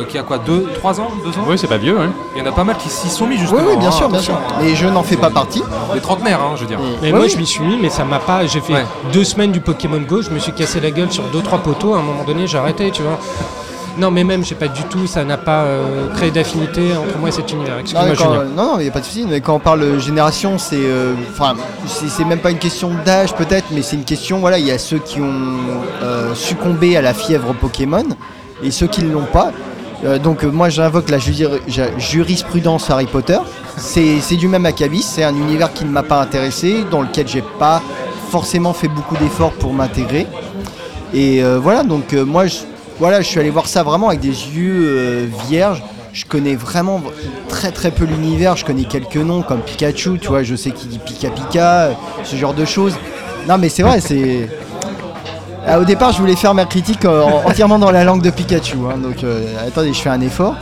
euh, qui a quoi 2, 3 ans 2 ans Oui, c'est pas vieux. Hein. Il y en a pas mal qui s'y sont mis Oui justement. oui bien hein, sûr, bien sûr. Mais je n'en fais pas partie. Les trentenaires, hein, je veux dire. Mais Ouais, moi oui. je m'y suis mis mais ça m'a pas. J'ai fait Ouais. deux semaines du Pokémon Go, je me suis cassé la gueule sur deux trois poteaux, à un moment donné j'ai arrêté tu vois. Non mais même j'ai pas du tout, ça n'a pas euh, créé d'affinité entre moi et cet univers. Non, Excuse-moi mais quand- non, non, il n'y a pas de souci. Mais quand on parle génération, c'est, euh, enfin, c'est c'est même pas une question d'âge peut-être, mais c'est une question. Voilà, il y a ceux qui ont euh, succombé à la fièvre Pokémon et ceux qui ne l'ont pas. Euh, donc euh, moi j'invoque la jurisprudence Harry Potter. C'est du même acabit. C'est un univers qui ne m'a pas intéressé, dans lequel j'ai pas forcément fait beaucoup d'efforts pour m'intégrer. Et euh, voilà, donc moi, je- voilà, je suis allé voir ça vraiment avec des yeux vierges. Je connais vraiment très très peu l'univers. Je connais quelques noms comme Pikachu, tu vois. Je sais qu'il dit Pika Pika, ce genre de choses. Non, mais c'est vrai, c'est. Ah, au départ, je voulais faire ma critique euh, en- entièrement dans la langue de Pikachu. hein, donc, euh, attendez, je fais un effort.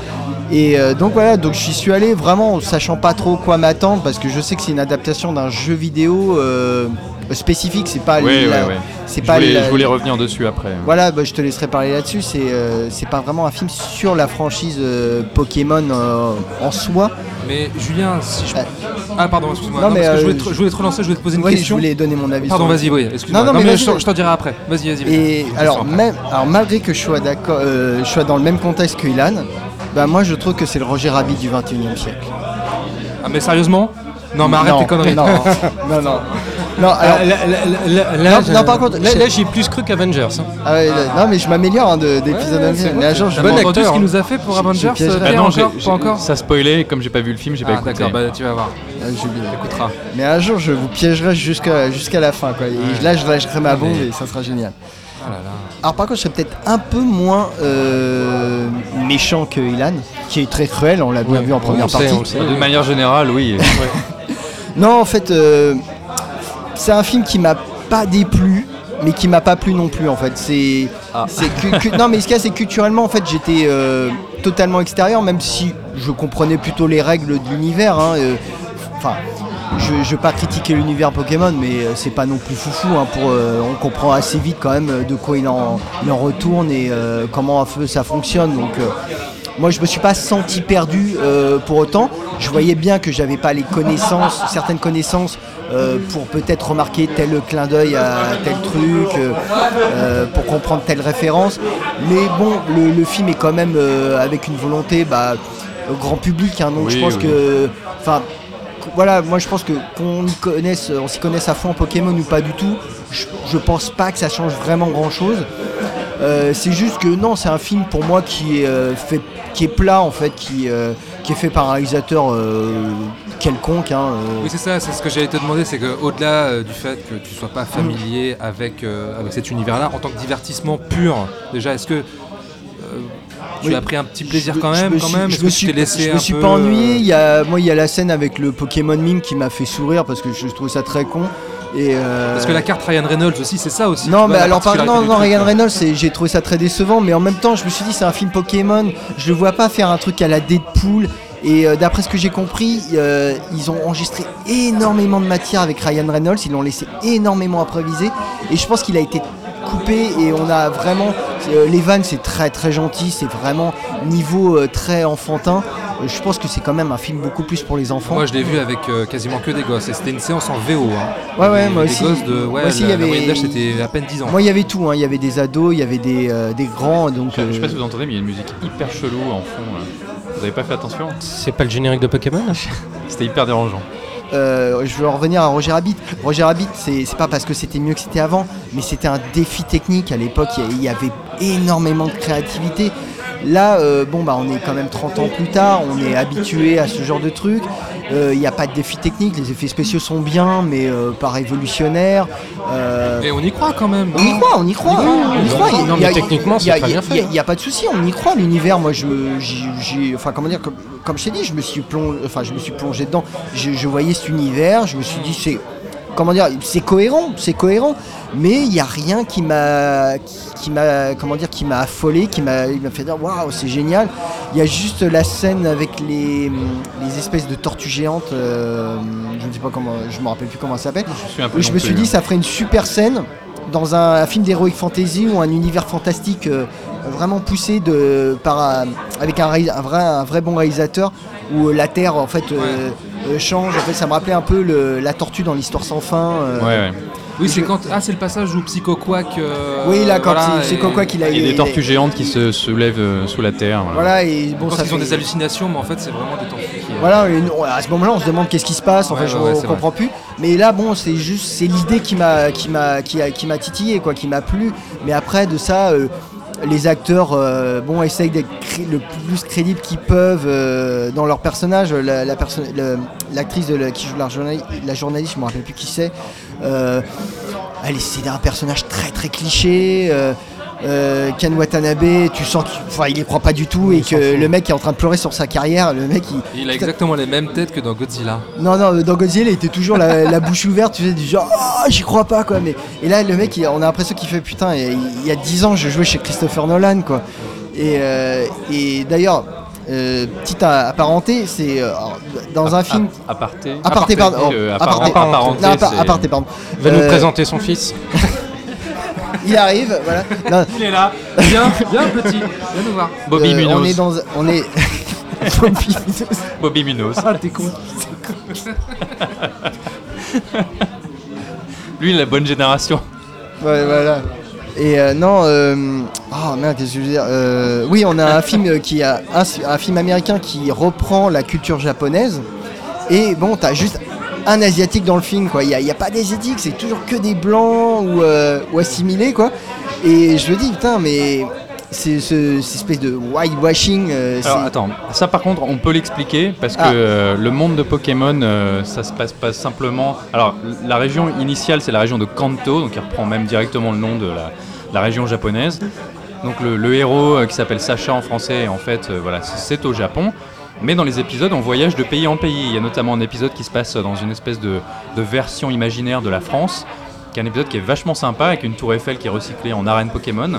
Et euh, donc voilà, donc j'y suis allé vraiment en sachant pas trop quoi m'attendre parce que je sais que c'est une adaptation d'un jeu vidéo euh, spécifique. C'est pas Oui, la- oui, oui. c'est Je pas voulais, la- je voulais revenir dessus après. voilà, bah, je te laisserai parler là-dessus. C'est euh, c'est pas vraiment un film sur la franchise euh, Pokémon euh, en soi. Mais Julien, si je. Ah, pardon, excuse-moi. Non, Non, mais, parce que je, euh, voulais te, je voulais te relancer, je voulais te poser une Oui, question. je voulais donner mon avis Pardon, sur vas-y, oui, excuse-moi. Non, non, mais je, t'en dirai après. Vas-y, vas-y. Et vas-y. alors, même, alors malgré que je sois d'accord, euh, je sois dans le même contexte que Ilan, bah moi je trouve que c'est le Roger Rabbit du 21 e siècle. Ah, mais sérieusement? Non, mais arrête Non, tes conneries. non, non, non. Non, alors, Ah, là, là, là, là, Non, je- non, par contre, là, là, j'ai plus cru qu'Avengers. hein. ah ouais, là- non mais je m'améliore hein, de- d'épisode en épisode. Mais un jour, je pas entendu ce acteur, qu'il hein. nous a fait pour Avengers piégerai. Pierre, Ah non, encore j'ai- Pas encore Ça spoilait, comme j'ai pas vu le film, j'ai pas Ah, écouté. d'accord, bah tu vas voir. Ah, Julie. Écoutera. Mais un jour je vous piégerai jusqu'à jusqu'à la fin quoi. Et là je lâcherai ma bombe et ça sera génial. Là là. Alors par contre je serais peut-être un peu moins euh, méchant que Ilan, qui est très cruel, on l'a bien Ouais, vu en première on le sait, partie. on le sait. De manière générale, oui. Non, en fait, euh, c'est un film qui m'a pas déplu, mais qui m'a pas plu non plus. En fait, c'est, Ah. non, mais ce qu'il y a, c'est culturellement, en fait, j'étais euh, totalement extérieur, même si je comprenais plutôt les règles de l'univers. hein, euh, Enfin. je ne veux pas critiquer l'univers Pokémon, mais euh, c'est pas non plus foufou. hein, pour, euh, on comprend assez vite quand même de quoi il en, il en retourne et comment ça fonctionne. Donc, moi, je me suis pas senti perdu euh, pour autant. Je voyais bien que j'avais pas les connaissances, certaines connaissances euh, pour peut-être remarquer tel clin d'œil à tel truc, euh, euh, pour comprendre telle référence. Mais bon, le, le film est quand même avec une volonté bah, au grand public. hein, donc Oui, je pense oui. que, enfin, voilà, moi je pense que qu'on connaisse, on s'y connaisse à fond en Pokémon ou pas du tout, je, je pense pas que ça change vraiment grand chose. c'est juste que non, c'est un film pour moi qui est euh, fait, qui est plat en fait, qui, euh, qui est fait par un réalisateur euh, quelconque. hein, euh. Oui, c'est ça, c'est ce que j'allais te demander, c'est qu'au-delà euh, du fait que tu sois pas familier avec, euh, avec cet univers-là, en tant que divertissement pur, déjà, est-ce que tu Oui. as pris un petit plaisir Je- quand même, quand je Est-ce me que tu suis, je me suis pas ennuyé. Il y a, moi, il y a la scène avec le Pokémon mime qui m'a fait sourire parce que je trouve ça très con. Et euh, Parce que la carte Ryan Reynolds aussi, c'est ça aussi. Non, mais alors par non, Ryan. Reynolds, j'ai trouvé ça très décevant, mais en même temps, je me suis dit c'est un film Pokémon, je le vois pas faire un truc à la Deadpool. Et euh, d'après ce que j'ai compris, euh, ils ont enregistré énormément de matière avec Ryan Reynolds, ils l'ont laissé énormément improviser, et je pense qu'il a été coupé et on a vraiment les vannes c'est très très gentil c'est vraiment niveau très enfantin je pense que c'est quand même un film beaucoup plus pour les enfants Moi, je l'ai vu avec euh, quasiment que des gosses, et c'était une séance en VO. hein. Ouais, ouais, moi aussi. gosses de, ouais, Moi aussi, la, il y la avait- moyenne d'âge, c'était à peine 10 ans. moi il y avait tout hein. il y avait des ados il y avait des, euh, des grands donc Je sais euh, pas si vous entendez, mais il y a une musique hyper chelou en fond. là. Vous avez pas fait attention C'est pas le générique de Pokémon C'était hyper dérangeant. Euh, je veux en revenir à Roger Rabbit. Roger Rabbit, c'est pas parce que c'était mieux que c'était avant, mais c'était un défi technique. À l'époque, il y a- il y avait énormément de créativité. Là, euh, bon, bah, on est quand même 30 ans plus tard, on est habitué à ce genre de truc. Euh, Il n'y a pas de défi technique, les effets spéciaux sont bien, mais euh, pas révolutionnaires. Euh, Et on y croit quand même. on y croit, on y croit, on y croit. Techniquement, il n'y a, pas de souci, on y croit. L'univers, moi, je, j'ai- enfin, comment dire, comme, comme je t'ai dit, je me suis plongé, enfin, je me suis plongé dedans. Je, je voyais cet univers, je me suis dit, c'est, comment dire, c'est cohérent, c'est cohérent. Mais il n'y a rien qui m'a, qui, qui m'a, comment dire, qui m'a affolé, qui m'a, fait dire, waouh, c'est génial. Il y a juste la scène avec les, les espèces de tortues géantes. euh, je ne sais pas comment, je me rappelle plus comment ça s'appelle. Je Où je me suis dit hein. ça ferait une super scène dans un, un film d'heroic fantasy ou un univers fantastique euh, vraiment poussé de, par, un- avec un, vrai, un vrai bon réalisateur où euh, la Terre en fait euh, euh, change. En fait, ça me rappelait un peu le- la tortue dans l'histoire sans fin. euh. Ouais, ouais. Oui, c'est quand. Ah, c'est le passage où Psycho Quack. euh, Oui, là, quand voilà, qu'il a Il y a des tortues géantes qui se soulèvent euh, sous la terre. voilà. Voilà, et bon, Quand ça ils ont des hallucinations, mais en fait, c'est vraiment des tortues qui. Voilà, et nous, à ce moment-là, on se demande qu'est-ce qui se passe. En Ouais, fait, ouais, on ouais, on c'est comprend plus. Mais là, bon, c'est juste, c'est l'idée qui m'a, qui m'a, qui a- qui m'a titillé, quoi, qui m'a plu. Mais après, de ça, euh, les acteurs, euh, bon, essayent d'être le plus crédibles qu'ils peuvent euh, dans leur personnage. La, qui joue la, journali- la journaliste, je me rappelle plus qui c'est. euh, elle est- c'est un personnage très très cliché. Euh, Ken Watanabe, tu sens qu'il enfin, il y croit pas du tout et que le mec est en train de pleurer sur sa carrière. Le mec, il, Il a exactement les mêmes têtes que dans Godzilla. non, non, dans Godzilla, il était toujours la, la bouche ouverte, tu sais, du genre, oh, j'y crois pas, quoi. Mais, et là, le mec, il- on a l'impression qu'il fait, putain, il il y a 10 ans, je jouais chez Christopher Nolan, quoi. Et, euh, et d'ailleurs, euh, petite apparenté, c'est euh, dans un film. Aparté. Aparté, pardon. aparté. pardon. Va nous présenter son fils. Il arrive, voilà. Non, Il est là. Viens, viens petit. Viens nous voir. Bobby euh, Munoz. on est dans. On est. Bobby Munoz. Bobby Munoz. Ah, t'es con. Lui, la bonne génération. Ouais, voilà. Et euh, non, euh, oh merde, qu'est-ce que je veux dire Euh, Oui, on a un film qui a un, un film américain qui reprend la culture japonaise. Et bon, t'as juste un asiatique dans le film, quoi. Il n'y a, y a pas d'asiatique, c'est toujours que des blancs ou, euh, ou assimilés, quoi. Et je me dis, putain, mais c'est ce, cette espèce de whitewashing. euh, Alors attends, ça par contre on peut l'expliquer parce que Ah. euh, le monde de Pokémon euh, ça se passe pas simplement. Alors la région initiale c'est la région de Kanto, donc il reprend même directement le nom de la, la région japonaise. Donc le, le héros qui s'appelle Sacha en français en fait voilà c'est au Japon. Mais dans les épisodes on voyage de pays en pays. Il y a notamment un épisode qui se passe dans une espèce de, de version imaginaire de la France, qui est un épisode qui est vachement sympa avec une tour Eiffel qui est recyclée en arène Pokémon.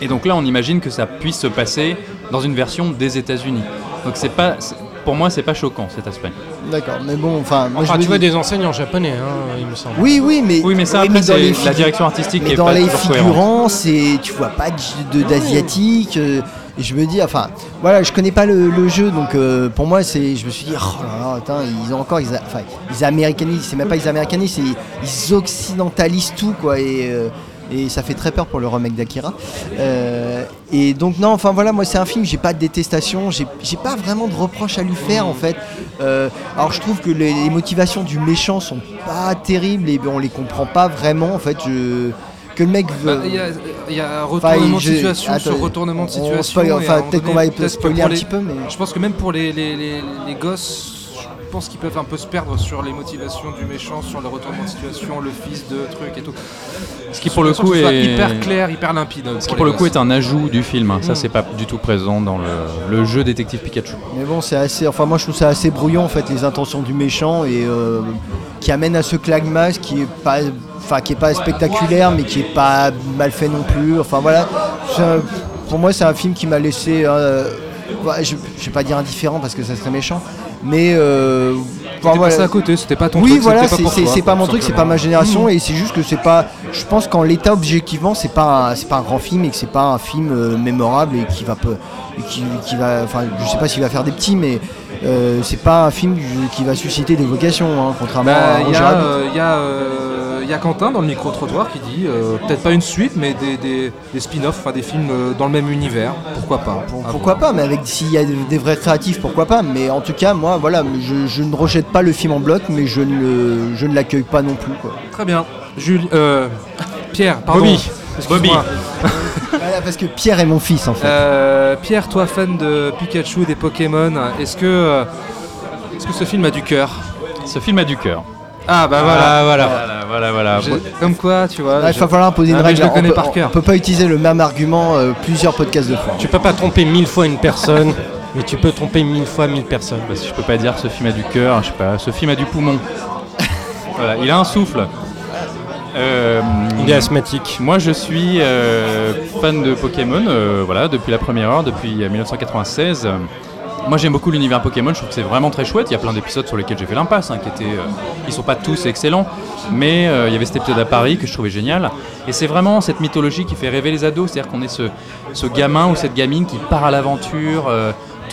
Et donc là, on imagine que ça puisse se passer dans une version des États-Unis. Donc c'est pas, c'est- pour moi, c'est pas choquant cet aspect. D'accord, mais bon, enfin, moi Enfin, je tu vois dis- des enseignes en japonais, hein, il me semble. Oui, oui, mais. Oui, mais ça, après, dans c'est les la direction artistique qui Mais est dans pas les toujours cohérente. figurants, c'est tu vois pas de- de- d'asiatique. euh, et je me dis, enfin, voilà, je connais pas le, jeu, donc euh, pour moi, c'est, je me suis dit, oh là là, attends, ils ont encore, ils, enfin, ils américanisent, c'est même pas ils américanisent, ils occidentalisent tout, quoi, et. euh, et ça fait très peur pour le remake d'Akira. Euh, et donc non, enfin voilà, moi c'est un film, j'ai pas de détestation, j'ai pas vraiment de reproches à lui faire en fait. Alors je trouve que les, les motivations du méchant sont pas terribles et on les comprend pas vraiment en fait. Je, que le mec veut. Bah, y, a- il y a retournement de situation attends, sur retournement de on situation. enfin, peut-être qu'on va spoiler un petit peu, mais- Je pense que même pour les, les, les, les gosses, pense qu'ils peuvent un peu se perdre sur les motivations du méchant, sur le retournement de situation, le fils de truc et tout. Ce qui pour le coup que ce soit est hyper clair, hyper limpide. Ce qui pour le coup est un ajout du film. hein. Ça, Mm. c'est pas du tout présent dans le, le jeu Détective Pikachu. Mais bon, c'est assez. Enfin, moi, je trouve ça assez brouillon en fait les intentions du méchant et euh, qui amène à ce clagmas qui est pas, enfin, qui est pas spectaculaire, mais qui est pas mal fait non plus. Enfin voilà. Un- pour moi, c'est un film qui m'a laissé. euh, ouais, je, je vais pas dire indifférent parce que ça serait méchant, mais. Euh, enfin, à côté, c'était pas ton oui, truc, voilà, pas c'est pas mon truc, c'est pas ma génération, Mmh. et c'est juste que c'est pas. Je pense qu'en l'état objectivement, c'est pas un- c'est pas un grand film et que c'est pas un film euh, mémorable et qui va peu, et qui, qui va. Enfin, je sais pas s'il va faire des petits, mais euh, c'est pas un film qui va susciter des vocations, hein, contrairement Bah, à Il Roger y, a, Rabbit. euh, il y, a, euh, il y a Quentin dans le micro-trottoir qui dit euh, peut-être pas une suite, mais des, des, des spin-offs, enfin des films dans le même univers. Pourquoi pas? Pourquoi pas, mais avec s'il y a des vrais créatifs, pourquoi pas. Mais en tout cas, moi, voilà, je, je ne rejette pas le film en bloc, mais je ne, le- je ne l'accueille pas non plus. Quoi. Très bien. Jules, euh, Pierre, pardon. Bobby. Excuse-moi. Voilà, parce que Pierre est mon fils en fait. Euh, Pierre, toi fan de Pikachu, des Pokémon, est-ce que, euh, est-ce que ce film a du cœur? Ce film a du cœur. Ah bah voilà. Ah, voilà. Voilà, voilà, voilà. Comme quoi, tu vois. Ah, il je- va falloir imposer une Ah, règle. Je le on connais peut, par on cœur. peut pas utiliser le même argument euh, plusieurs podcasts de fois. Tu peux pas tromper mille fois une personne, mais tu peux tromper mille fois mille personnes. Bah, si je peux pas dire ce film a du cœur, je sais pas, ce film a du poumon. voilà, il a un souffle. Euh, Il est asthmatique. Moi, je suis euh, fan de Pokémon, euh, voilà, depuis la première heure, depuis euh, 1996. Euh, Moi, j'aime beaucoup l'univers Pokémon. Je trouve que c'est vraiment très chouette. Il y a plein d'épisodes sur lesquels j'ai fait l'impasse, hein, qui étaient, ils sont pas tous excellents, mais il y avait cet épisode à Paris que je trouvais génial. Et c'est vraiment cette mythologie qui fait rêver les ados, c'est-à-dire qu'on est ce, ce gamin ou cette gamine qui part à l'aventure.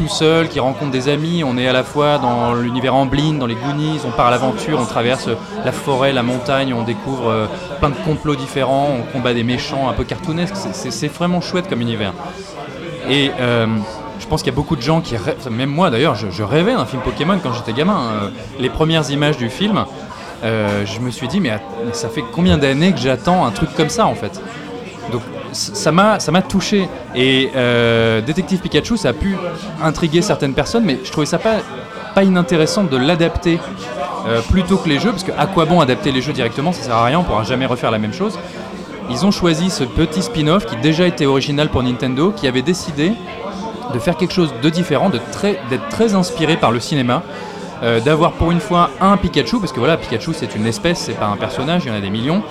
Tout seul, qui rencontre des amis, on est à la fois dans l'univers Amblin, dans les Goonies, on part à l'aventure, on traverse la forêt, la montagne, on découvre euh, plein de complots différents, on combat des méchants un peu cartoonesques, C'est- vraiment chouette comme univers. Et euh, je pense qu'il y a beaucoup de gens qui rêvent, même moi d'ailleurs, je, rêvais d'un film Pokémon quand j'étais gamin. Euh, les premières images du film, euh, je me suis dit, mais, ça fait combien d'années que j'attends un truc comme ça en fait? Ça m'a ça m'a touché. Et euh, Détective Pikachu, ça a pu intriguer certaines personnes, mais je trouvais ça pas, pas inintéressant de l'adapter euh, plutôt que les jeux, parce que à quoi bon adapter les jeux directement? Ça sert à rien, on pourra jamais refaire la même chose. ils ont choisi ce petit spin-off qui déjà était original pour Nintendo, qui avait décidé de faire quelque chose de différent, de très- d'être très, inspiré par le cinéma, euh, d'avoir pour une fois un Pikachu, parce que voilà, Pikachu c'est une espèce, c'est pas un personnage, il y en a des millions.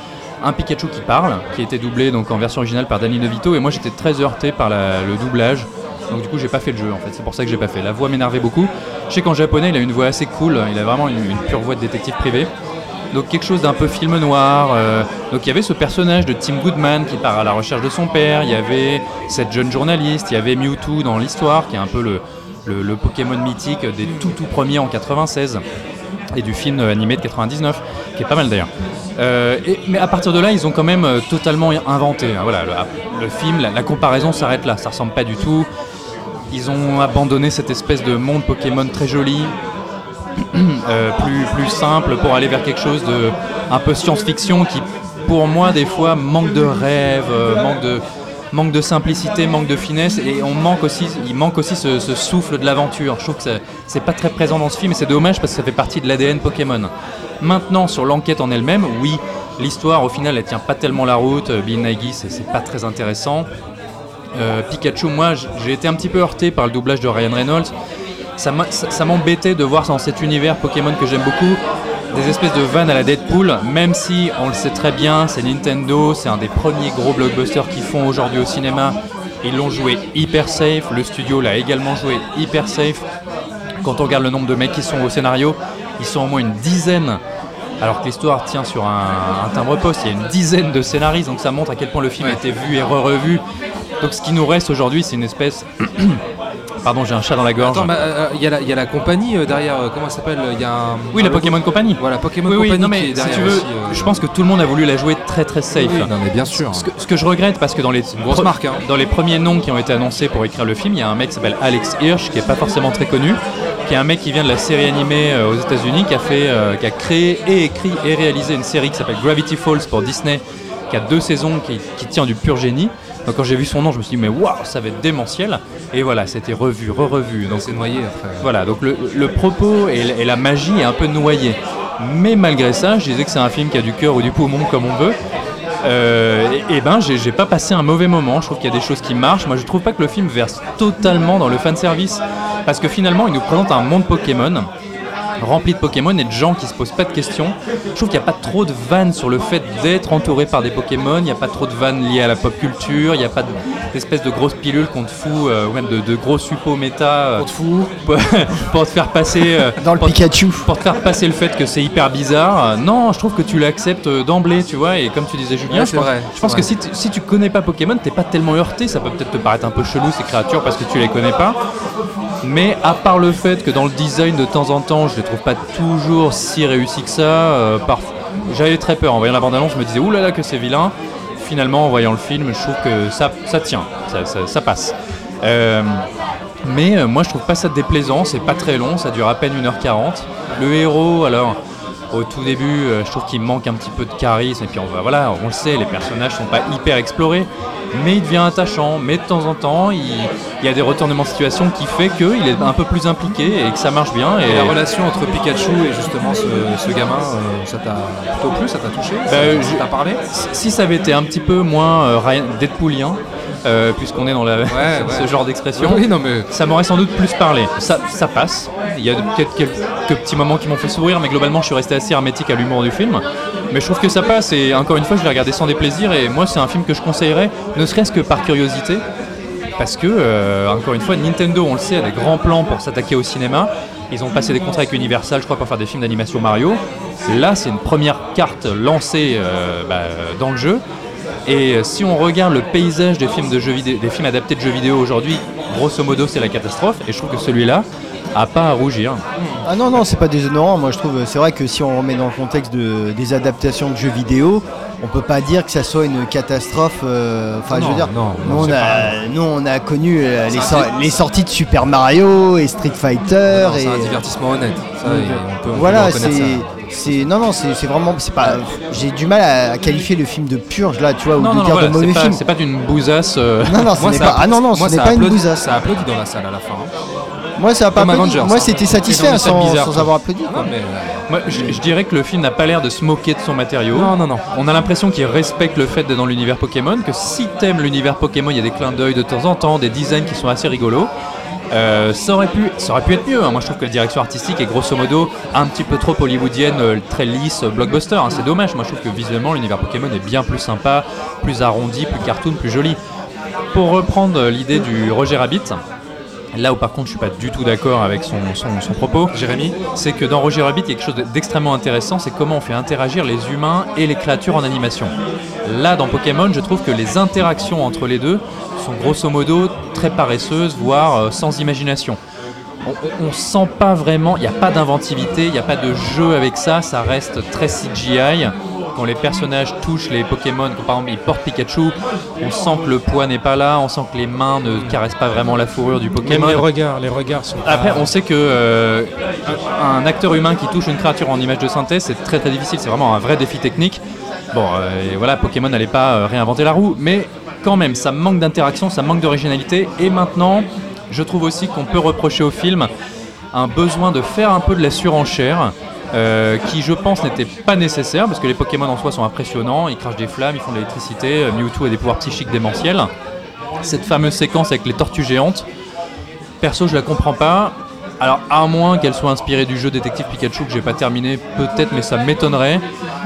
Un Pikachu qui parle, qui a été doublé donc en version originale par Danny DeVito, et moi j'étais très heurté par le doublage. Donc du coup j'ai pas fait le jeu en fait, c'est pour ça que j'ai pas fait. La voix m'énervait beaucoup. Je sais qu'en japonais il a une voix assez cool, il a vraiment une, pure voix de détective privé. Donc quelque chose d'un peu film noir. euh, donc il y avait ce personnage de Tim Goodman qui part à la recherche de son père. Il y avait cette jeune journaliste. Il y avait Mewtwo dans l'histoire, qui est un peu le Pokémon mythique des tout tout premiers en 96 et du film animé de 99, qui est pas mal d'ailleurs. Euh, mais à partir de là, ils ont quand même euh, totalement inventé. hein, voilà, le, film, la, comparaison s'arrête là. Ça ressemble pas du tout. Ils ont abandonné cette espèce de monde Pokémon très joli, euh, plus, plus simple pour aller vers quelque chose de un peu science-fiction qui, pour moi, des fois manque de rêve, manque de manque de simplicité, manque de finesse, et on manque aussi, il manque aussi ce, souffle de l'aventure. Je trouve que c'est pas très présent dans ce film, et c'est dommage parce que ça fait partie de l'ADN Pokémon. Maintenant, sur l'enquête en elle-même, oui, l'histoire au final elle tient pas tellement la route. euh, Bill Nighy, c'est pas très intéressant. Euh, Pikachu, moi j'ai été un petit peu heurté par le doublage de Ryan Reynolds. Ça m'embêtait de voir dans cet univers Pokémon que j'aime beaucoup des espèces de vannes à la Deadpool, même si on le sait très bien, c'est Nintendo, c'est un des premiers gros blockbusters qu'ils font aujourd'hui au cinéma. Ils l'ont joué hyper safe, le studio l'a également joué hyper safe. Quand on regarde le nombre de mecs qui sont au scénario, ils sont au moins une dizaine. Alors que l'histoire tient sur un, un timbre-poste, il y a une dizaine de scénaristes, donc ça montre à quel point le film a été vu et re-revu. Donc ce qui nous reste aujourd'hui, c'est une espèce. Pardon, j'ai un chat dans la gorge. Attends, bah, euh, il y, a la- il y a la compagnie euh, derrière, euh, comment ça s'appelle Il y a un. Oui, un la. Pokémon Company. Voilà, Pokémon Oui, oui, Company non, mais qui est si tu veux, aussi, euh, je pense que tout le monde a voulu la jouer très très safe. Oui, non, mais bien sûr. Ce que, ce que je regrette, parce que dans les, grosse pre- marque, hein. dans les premiers noms qui ont été annoncés pour écrire le film, il y a un mec qui s'appelle Alex Hirsch, qui est pas forcément très connu, qui est un mec qui vient de la série animée euh, aux États-Unis, qui a fait, euh, qui a créé et écrit et réalisé une série qui s'appelle Gravity Falls pour Disney, qui a deux saisons, qui, qui tient du pur génie. Donc quand j'ai vu son nom, je me suis dit mais waouh, ça va être démentiel. Et voilà, c'était revu, re-revu. Donc c'est noyé après. Voilà, donc le, le propos et, la- et la magie est un peu noyé. Mais malgré ça, je disais que c'est un film qui a du cœur ou du poumon comme on veut. Euh, et, et ben, j'ai j'ai pas passé un mauvais moment. Je trouve qu'il y a des choses qui marchent. Moi, je trouve pas que le film verse totalement dans le fanservice. Parce que finalement, il nous présente un monde Pokémon rempli de Pokémon et de gens qui se posent pas de questions. Je trouve qu'il n'y a pas trop de vannes sur le fait d'être entouré par des Pokémon, il n'y a pas trop de vannes liées à la pop culture, il n'y a pas de- d'espèce de grosses pilules qu'on te fout, euh, ou même de, de gros suppos méta. Pour te pour te faire passer. euh, Dans le pour te- Pikachu. Pour te faire passer le fait que c'est hyper bizarre. Euh, Non, je trouve que tu l'acceptes euh, d'emblée, tu vois, et comme tu disais Julien, Ouais, je pense, vrai, je que si tu, si tu connais pas Pokémon, t'es pas tellement heurté, ça peut peut-être te paraître un peu chelou ces créatures parce que tu les connais pas. Mais à part le fait que dans le design de temps en temps, je les trouve pas toujours si réussis que ça, euh, j'avais très peur en voyant la bande-annonce, je me disais oulala que c'est vilain. Finalement, en voyant le film, je trouve que ça, ça tient, ça passe. Euh, mais euh, moi, je trouve pas ça déplaisant, c'est pas très long, ça dure à peine 1h40. Le héros, alors, au tout début, euh, je trouve qu'il manque un petit peu de charisme, et puis on va, voilà, on le sait, les personnages sont pas hyper explorés, mais il devient attachant. Mais de temps en temps, il, il y a des retournements de situation qui fait qu'il est un peu plus impliqué et que ça marche bien. Et Et la relation entre Pikachu et justement ce, ce gamin, euh, ça t'a plutôt plu, ça t'a touché Bah, Ça je- t'a parlé? si ça avait été un petit peu moins euh, Deadpoolien, euh, puisqu'on est dans la, ce ouais. genre d'expression, Oui, oui, non, mais- ça m'aurait sans doute plus parlé. Ça, ça passe. Il y a peut-être quelques, quelques petits moments qui m'ont fait sourire, mais globalement, je suis resté assez hermétique à l'humour du film. Mais je trouve que ça passe, et encore une fois, je l'ai regardé sans déplaisir, et moi, c'est un film que je conseillerais, ne serait-ce que par curiosité. Parce que, euh, encore une fois, Nintendo, on le sait, a des grands plans pour s'attaquer au cinéma. Ils ont passé des contrats avec Universal, je crois, pour faire des films d'animation Mario. Là, c'est une première carte lancée euh, bah, dans le jeu. Et euh, si on regarde le paysage des films, de jeux vidéo, des films adaptés de jeux vidéo aujourd'hui, grosso modo, c'est la catastrophe. Et je trouve que celui-là a pas à rougir. Ah non, non, c'est pas déshonorant. Moi, je trouve, c'est vrai que si on remet dans le contexte de, des adaptations de jeux vidéo, on peut pas dire que ça soit une catastrophe. euh, Enfin, je Non, veux dire, non, nous, non, on c'est a, nous, on a connu euh, les, sorties de Super Mario et Street Fighter. C'est un divertissement honnête. Ça, on peut, on voilà, le reconnaître c'est, ça. C'est, non, non, c'est, c'est vraiment, c'est pas. J'ai du mal à, qualifier le film de purge là, tu vois, ou Non, de non, non, dire voilà, de mauvais c'est pas, film. c'est pas d'une bousasse. euh, Non, non, ce n'est pas. a- Ah non, non, moi, ce n'est pas une bousasse. Ça applaudit dans la salle à la fin. hein. Moi, ça a pas. Avengers, Moi, hein. c'était satisfait hein, sans, bizarre, sans avoir applaudi. quoi. Non, mais, euh, Moi, je, je dirais que le film n'a pas l'air de se moquer de son matériau. non, non, non. On a l'impression qu'il respecte le fait d'être dans l'univers Pokémon, que si t'aimes l'univers Pokémon, il y a des clins d'œil de temps en temps, des designs qui sont assez rigolos. Euh, ça, aurait pu, ça aurait pu être mieux. hein. Moi, je trouve que la direction artistique est grosso modo un petit peu trop hollywoodienne, euh, très lisse, euh, blockbuster. hein. C'est dommage. Moi, je trouve que visuellement, l'univers Pokémon est bien plus sympa, plus arrondi, plus cartoon, plus joli. Pour reprendre euh, l'idée du Roger Rabbit, là où par contre je suis pas du tout d'accord avec son, son- son propos, Jérémy c'est que dans Roger Rabbit, il y a quelque chose d'extrêmement intéressant, c'est comment on fait interagir les humains et les créatures en animation. Là, dans Pokémon, je trouve que les interactions entre les deux sont grosso modo très paresseuses, voire euh, sans imagination. On, on sent pas vraiment, il n'y a pas d'inventivité, il n'y a pas de jeu avec ça, ça reste très CGI. Quand les personnages touchent les Pokémon, quand par exemple ils portent Pikachu, on sent que le poids n'est pas là, on sent que les mains ne caressent pas vraiment la fourrure du Même Pokémon. les regards, les regards sont. pas- Après, on sait que euh, un un acteur humain qui touche une créature en image de synthèse, c'est très très difficile. C'est vraiment un vrai défi technique. Bon, euh, et voilà, Pokémon n'allait pas euh, réinventer la roue, mais quand même, ça manque d'interaction, ça manque d'originalité. Et maintenant, je trouve aussi qu'on peut reprocher au film un besoin de faire un peu de la surenchère. Euh, qui je pense n'était pas nécessaire parce que les Pokémon en soi sont impressionnants, ils crachent des flammes, ils font de l'électricité, euh, Mewtwo a des pouvoirs psychiques démentiels. Cette fameuse séquence avec les tortues géantes, Perso, je la comprends pas. Alors, à moins qu'elle soit inspirée du jeu Détective Pikachu que j'ai pas terminé, peut-être, mais ça m'étonnerait.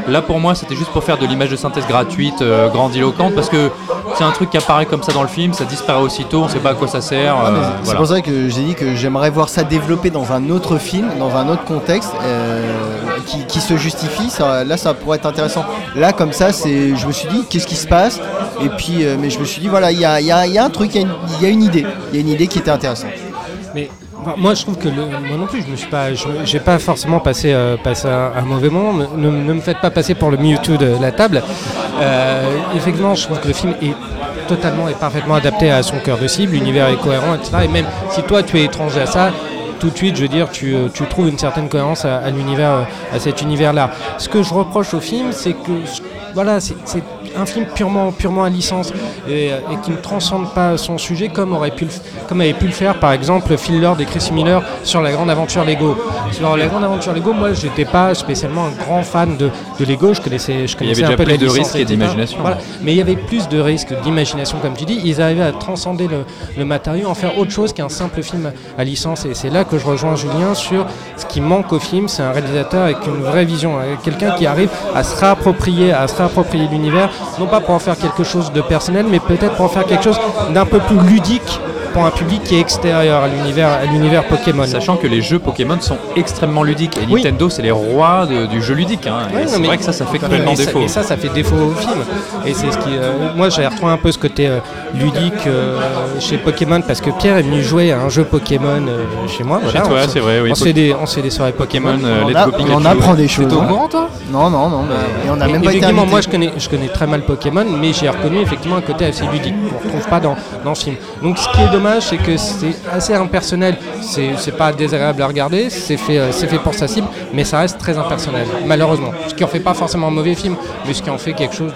Là, pour moi, c'était juste pour faire de l'image de synthèse gratuite, euh, grandiloquente, parce que c'est un truc qui apparaît comme ça dans le film, ça disparaît aussitôt, on sait pas à quoi ça sert. euh, C'est voilà. pour ça que j'ai dit que j'aimerais voir ça développé dans un autre film, dans un autre contexte, euh, qui, qui se justifie. Ça, là, ça pourrait être intéressant. Là, comme ça, c'est, je me suis dit, qu'est-ce qui se passe? Et puis, euh, mais je me suis dit, voilà, il y a, il y a- il y a un truc, il y, a une- il y a une idée. Il y a une idée qui était intéressante. Mais moi, je trouve que moi non plus, je me suis pas, pas forcément passé, euh, un, mauvais moment. Ne, me faites pas passer pour le Mewtwo de la table. Euh, effectivement, je trouve que le film est totalement et parfaitement adapté à son cœur de cible. L'univers est cohérent, etc. Et même si toi, tu es étranger à ça. Tout de suite, je veux dire, tu, euh, trouves une certaine cohérence à, à l'univers, euh, à cet univers-là. Ce que je reproche au film, c'est que, voilà, c'est un film purement, purement à licence et, et qui ne transcende pas son sujet comme aurait pu le, comme avait pu le faire par exemple Phil Lord et Chris Miller sur la grande aventure Lego. Sur la grande aventure Lego, moi j'étais pas spécialement un grand fan de, de Lego, je connaissais, je Il y avait connaissais un déjà peu plus de risques et d'imagination. Voilà. Mais il y avait plus de risques d'imagination comme tu dis, ils arrivaient à transcender le, le matériau, en faire autre chose qu'un simple film à licence et c'est là que je rejoins Julien sur ce qui manque au film, c'est un réalisateur avec une vraie vision, quelqu'un qui arrive à se réapproprier, à se réapproprier l'univers, non pas pour en faire quelque chose de personnel, mais peut-être pour en faire quelque chose d'un peu plus ludique pour un public qui est extérieur à l'univers, à l'univers Pokémon. Sachant que les jeux Pokémon sont extrêmement ludiques et Oui. Nintendo c'est les rois de- du jeu ludique. hein. Ouais, c'est vrai que ça, ça fait et complètement ça- défaut. Et ça, ça fait défaut au film. Et c'est ce qui. euh, moi, j'ai retrouvé un peu ce côté euh, ludique euh, chez Pokémon parce que Pierre est venu jouer à un jeu Pokémon euh, chez moi. Chez toi, c'est vrai, oui. On se fait des, on se fait des soirées Pokémon. Pokémon, euh, On, Let's a- Go on apprend des choses. T'es au hein. courant, toi? Non, non, non. mais- et on n'a Et- même pas été effectivement, invité. moi je connais, je connais très mal Pokémon, mais j'ai reconnu effectivement un côté assez ludique qu'on ne retrouve pas dans, dans ce film. Donc ce qui est dommage, c'est que c'est assez impersonnel. C'est pas désagréable à regarder, c'est fait, euh, c'est fait pour sa cible, mais ça reste très impersonnel, malheureusement. Ce qui en fait pas forcément un mauvais film, mais ce qui en fait quelque chose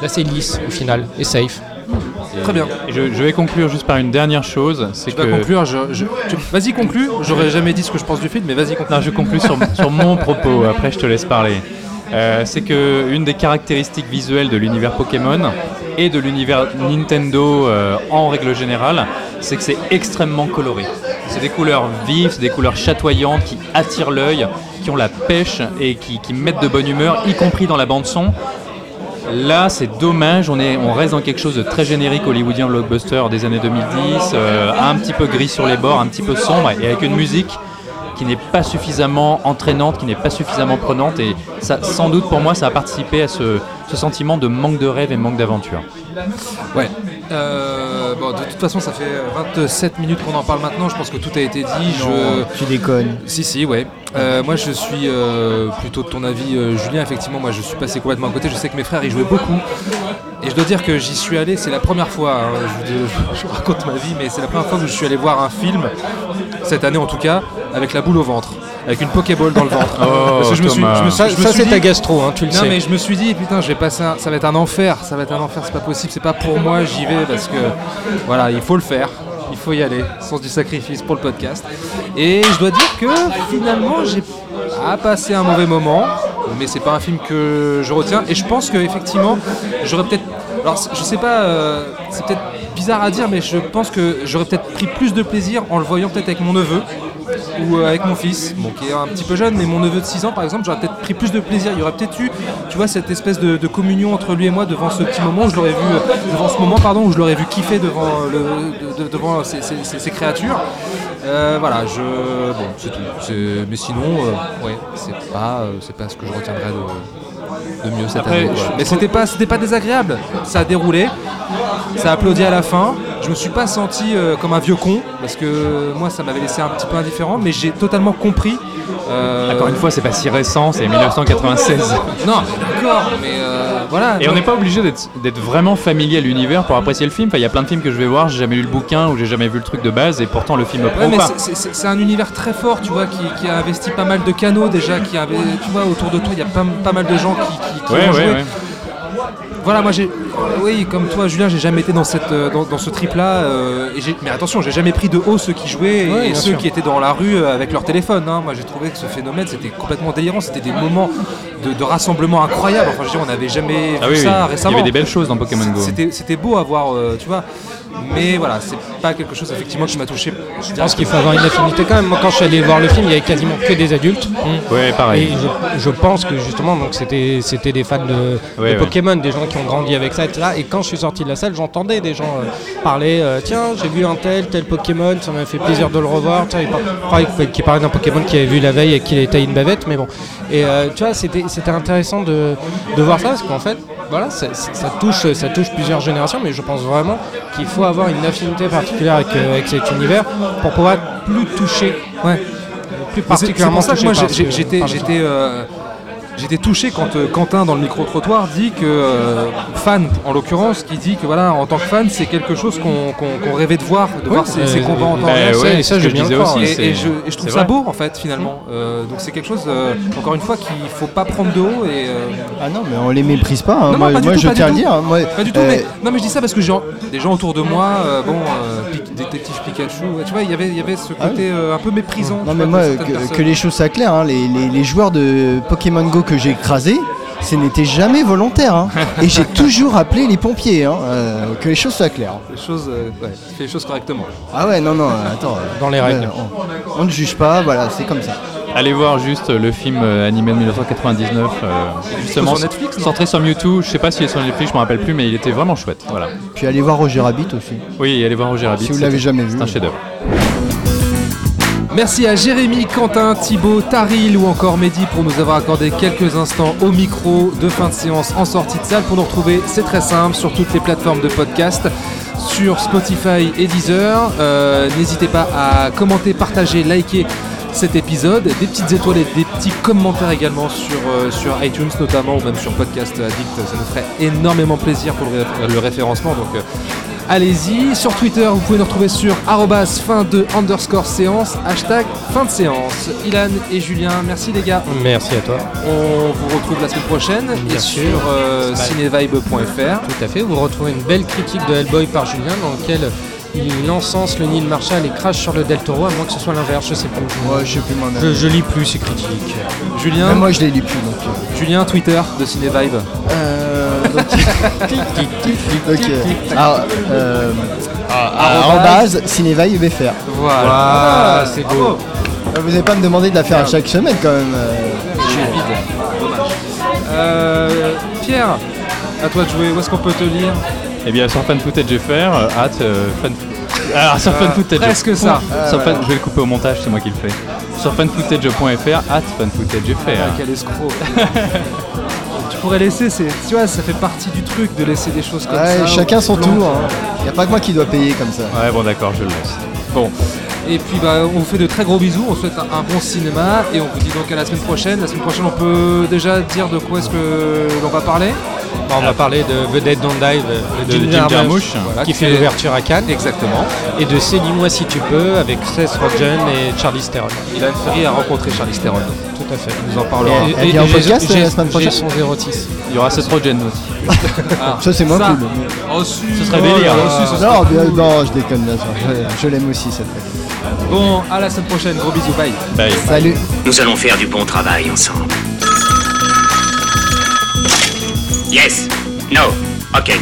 d'assez lisse au final et safe. Très bien. Je, je vais conclure juste par une dernière chose, c'est que vas conclure. Je, je- tu- Vas-y, conclue. J'aurais jamais dit ce que je pense du film, mais vas-y, conclue. Non, je conclue sur, sur mon propos, après je te laisse parler. Euh, c'est que une des caractéristiques visuelles de l'univers Pokémon et de l'univers Nintendo euh, en règle générale, c'est que c'est extrêmement coloré. C'est des couleurs vives, c'est des couleurs chatoyantes qui attirent l'œil, qui ont la pêche et qui, qui mettent de bonne humeur, y compris dans la bande son. Là, c'est dommage, on, est, on reste dans quelque chose de très générique hollywoodien blockbuster des années 2010, euh, un petit peu gris sur les bords, un petit peu sombre, et avec une musique qui n'est pas suffisamment entraînante, qui n'est pas suffisamment prenante, et ça, sans doute pour moi, ça a participé à ce, ce sentiment de manque de rêve et manque d'aventure. Ouais. Euh, bon, de toute façon, ça fait 27 minutes qu'on en parle maintenant. Je pense que tout a été dit. Je... tu déconnes. Si, si, ouais. Euh, moi, je suis euh, plutôt de ton avis, euh, Julien. Effectivement, moi, je suis passé complètement à côté. Je sais que mes frères y jouaient beaucoup. Et je dois dire que j'y suis allé, c'est la première fois, hein, je, je- je raconte ma vie, mais c'est la première fois que je suis allé voir un film, cette année en tout cas, avec la boule au ventre, avec une Pokéball dans le ventre. Oh, Parce que je me suis, Thomas. je me suis- Ça, c'est ta gastro, hein, tu le non sais. mais je me suis dit putain je vais passer un- ça va être un enfer ça va être un enfer c'est pas possible c'est pas pour moi j'y vais parce que voilà il faut le faire il faut y aller, sens du sacrifice pour le podcast. Et je dois dire que finalement, j'ai pas passé un mauvais moment, mais c'est pas un film que je retiens. Et je pense que effectivement, j'aurais peut-être. Alors, je sais pas, euh, c'est peut-être bizarre à dire, mais je pense que j'aurais peut-être pris plus de plaisir en le voyant peut-être avec mon neveu ou euh, avec mon fils, qui est un petit peu jeune, mais mon neveu de 6 ans par exemple, j'aurais peut-être pris plus de plaisir. Il y aurait peut-être eu, tu vois, cette espèce de, communion entre lui et moi devant ce petit moment où je l'aurais vu, euh, devant ce moment, pardon, je l'aurais vu kiffer devant, de- devant ces, créatures. Euh, voilà, je, bon, c'est tout. Mais sinon, euh, ouais, c'est pas, euh, c'est pas ce que je retiendrai de, de mieux cette Après, année. quoi. je- Mais c'était pas, c'était pas désagréable. Ça a déroulé, ça a applaudi à la fin. Je me suis pas senti euh, comme un vieux con parce que moi, ça m'avait laissé un petit peu indifférent, mais j'ai totalement compris. euh, Encore une fois, c'est pas si récent, c'est 1996. Non, d'accord, mais euh, voilà. Et on n'est pas obligé d'être vraiment familier à l'univers pour apprécier le film. Enfin, il y a plein de films que je vais voir, j'ai jamais lu le bouquin ou j'ai jamais vu le truc de base, et pourtant le film me prend pas. c'est- un univers très fort, tu vois, qui, qui a investi pas mal de canaux déjà, qui avait, tu vois, autour de toi, il y a pas, pas mal de gens qui, qui, qui Ouais, ont ouais, joué. Voilà, moi j'ai, oui, comme toi, Julien, j'ai jamais été dans cette, euh, dans, dans ce trip-là. euh, mais attention, j'ai jamais pris de haut ceux qui jouaient Ouais, et ceux sûr. qui étaient dans la rue euh, avec leur téléphone. hein. Moi, j'ai trouvé que ce phénomène, c'était complètement délirant. C'était des moments de, de rassemblement incroyables. Enfin, je veux dire, on n'avait jamais Ah vu oui, oui. ça Il y récemment. avait des belles choses dans Pokémon Go. C'était, c'était beau à voir, euh, tu vois. Mais voilà, c'est pas quelque chose effectivement qui m'a touché. Je pense qu'il faut avoir une affinité quand même. Moi, quand je suis allé voir le film, il y avait quasiment que des adultes. Ouais, pareil. Et je, je pense que justement, donc c'était c'était des fans de, de Ouais, ouais. Pokémon, des gens qui ont grandi avec ça, etc. Et quand je suis sorti de la salle, j'entendais des gens euh, parler. euh, Tiens, j'ai vu un tel, tel Pokémon, ça m'a fait plaisir de le revoir. Tiens, il qu'il parlait d'un Pokémon qu'il avait vu la veille et qu'il était une bavette, mais bon. Et euh, tu vois, c'était c'était intéressant de, de voir ça parce qu'en fait, voilà, ça, touche ça touche plusieurs générations, mais je pense vraiment qu'il faut avoir une affinité particulière avec, euh, avec cet univers pour pouvoir plus. Ouais. Plus particulièrement C'est pour ça que touché moi j'étais j'étais touché quand euh, Quentin dans le micro trottoir dit que euh, fan en l'occurrence qui dit que voilà en tant que fan c'est quelque chose qu'on qu'on- qu'on rêvait de voir de Oui, voir ces, euh, ces combats en temps bah réel. ouais, Ça, c'est et ce ça, que je disais aussi, Et, c'est- et je, et je trouve c'est ça vrai. beau en fait finalement. Euh, donc c'est quelque chose euh, encore une fois qu'il faut pas prendre de haut et euh, Ah non, mais on les méprise pas. hein. Non, non, moi, pas du moi, tout, je pas du tiens à le tout. dire. hein. Moi, Pas du tout, euh, mais non mais je dis ça parce que j'ai des gens autour de moi, euh, bon, euh, Pic- détective Pikachu, ouais, tu vois, il y avait, il y avait ce Ah côté euh, un peu méprisant. Non mais vois, moi, certaines que, personnes. les choses soient claires, hein, les, les- les joueurs de Pokémon Go que j'ai écrasés, ce n'était jamais volontaire. hein. Et j'ai toujours appelé les pompiers, hein, euh, que les choses soient claires. Les choses, euh, ouais, tu fais les choses correctement. Ah ouais, non, non, attends. euh, Dans les règles. on, on ne juge pas, voilà, c'est comme ça. Allez voir juste le film euh, animé de 1999, euh, justement sur Netflix, non centré sur Mewtwo. Je sais pas s'il est sur Netflix, je me rappelle plus, mais il était vraiment chouette. Voilà. Puis allez voir Roger Rabbit aussi. Oui, allez voir Roger Rabbit. Si vous c'est- l'avez jamais vu. C'est un chef-d'œuvre. Merci à Jérémy, Quentin, Thibaut, Taril ou encore Mehdi pour nous avoir accordé quelques instants au micro de fin de séance en sortie de salle. Pour nous retrouver, c'est très simple sur toutes les plateformes de podcast, sur Spotify et Deezer. Euh, N'hésitez pas à commenter, partager, liker cet épisode, des petites étoiles et des petits commentaires également sur, euh, iTunes notamment ou même sur Podcast Addict. Ça nous ferait énormément plaisir pour le référencement. Donc euh, allez-y. Sur Twitter, vous pouvez nous retrouver sur arrobas fin de underscore séance, hashtag fin de séance. Ilan et Julien, merci les gars. Merci à toi. On vous retrouve la semaine prochaine Bien et sûr. sur euh, cinevibe.fr. Tout à fait, vous retrouvez une belle critique de Hellboy par Julien dans lequel il encense le Nil Marshall et crache sur le Del Toro, à moins que ce soit l'inverse, je sais plus. Ouais, je sais plus moi-même. Je, je lis plus ces critiques. Julien, Même moi, je les lis plus. Donc, euh, Julien, Twitter de Cinevibe. Euh, Ok. Alors, euh, arrobase. arrobase cinévaille UBFR. Voilà. Ah, c'est beau. Euh, Vous n'allez pas me demander de la faire à chaque semaine quand même. euh. Dommage. Euh, Pierre, à toi de jouer. Où est-ce qu'on peut te lire? Eh bien, sur FanFootage.fr, euh, hâte, euh, fan... Alors, sur Euh, FanFootage. presque ça. Sur fan- Je vais le couper au montage, c'est moi qui le fais. Sur fanfootage.fr, hâte FanFootage.fr. Ah, quel escroc. tu pourrais laisser, c'est, tu vois, ça fait partie du truc de laisser des choses comme Ouais, ça. chacun son tour. Il n'y a pas que moi qui dois payer comme ça. Ouais, bon, d'accord, je le laisse. Bon. Et puis bah, on vous fait de très gros bisous, on souhaite un, un bon cinéma et on vous dit donc à la semaine prochaine. La semaine prochaine on peut déjà dire de quoi est-ce que l'on va parler? Bon, on va parler de The Dead Don't Die de, De Jim Jarmusch, voilà, qui qui fait l'ouverture à Cannes. Exactement. Et de C'est dis-moi si tu peux avec Seth Rogen et Charlie Theron. Il a failli à rencontrer Charlie Theron. Tout à fait. Nous en parlerons. Et- Elle vient en podcast, la semaine prochaine J'ai son 06. Il y aura Seth Rogen aussi. Ah, Ça, c'est moins ça, cool. Reçu. Ce serait Oh délire. Reçu, ce serait Non, bien- non, je déconne bien sûr. Je, je l'aime aussi cette fois. Bon, à la semaine prochaine. Gros bisous. Bye. Bye. Salut. Nous allons faire du bon travail ensemble. Yes. No. Ok.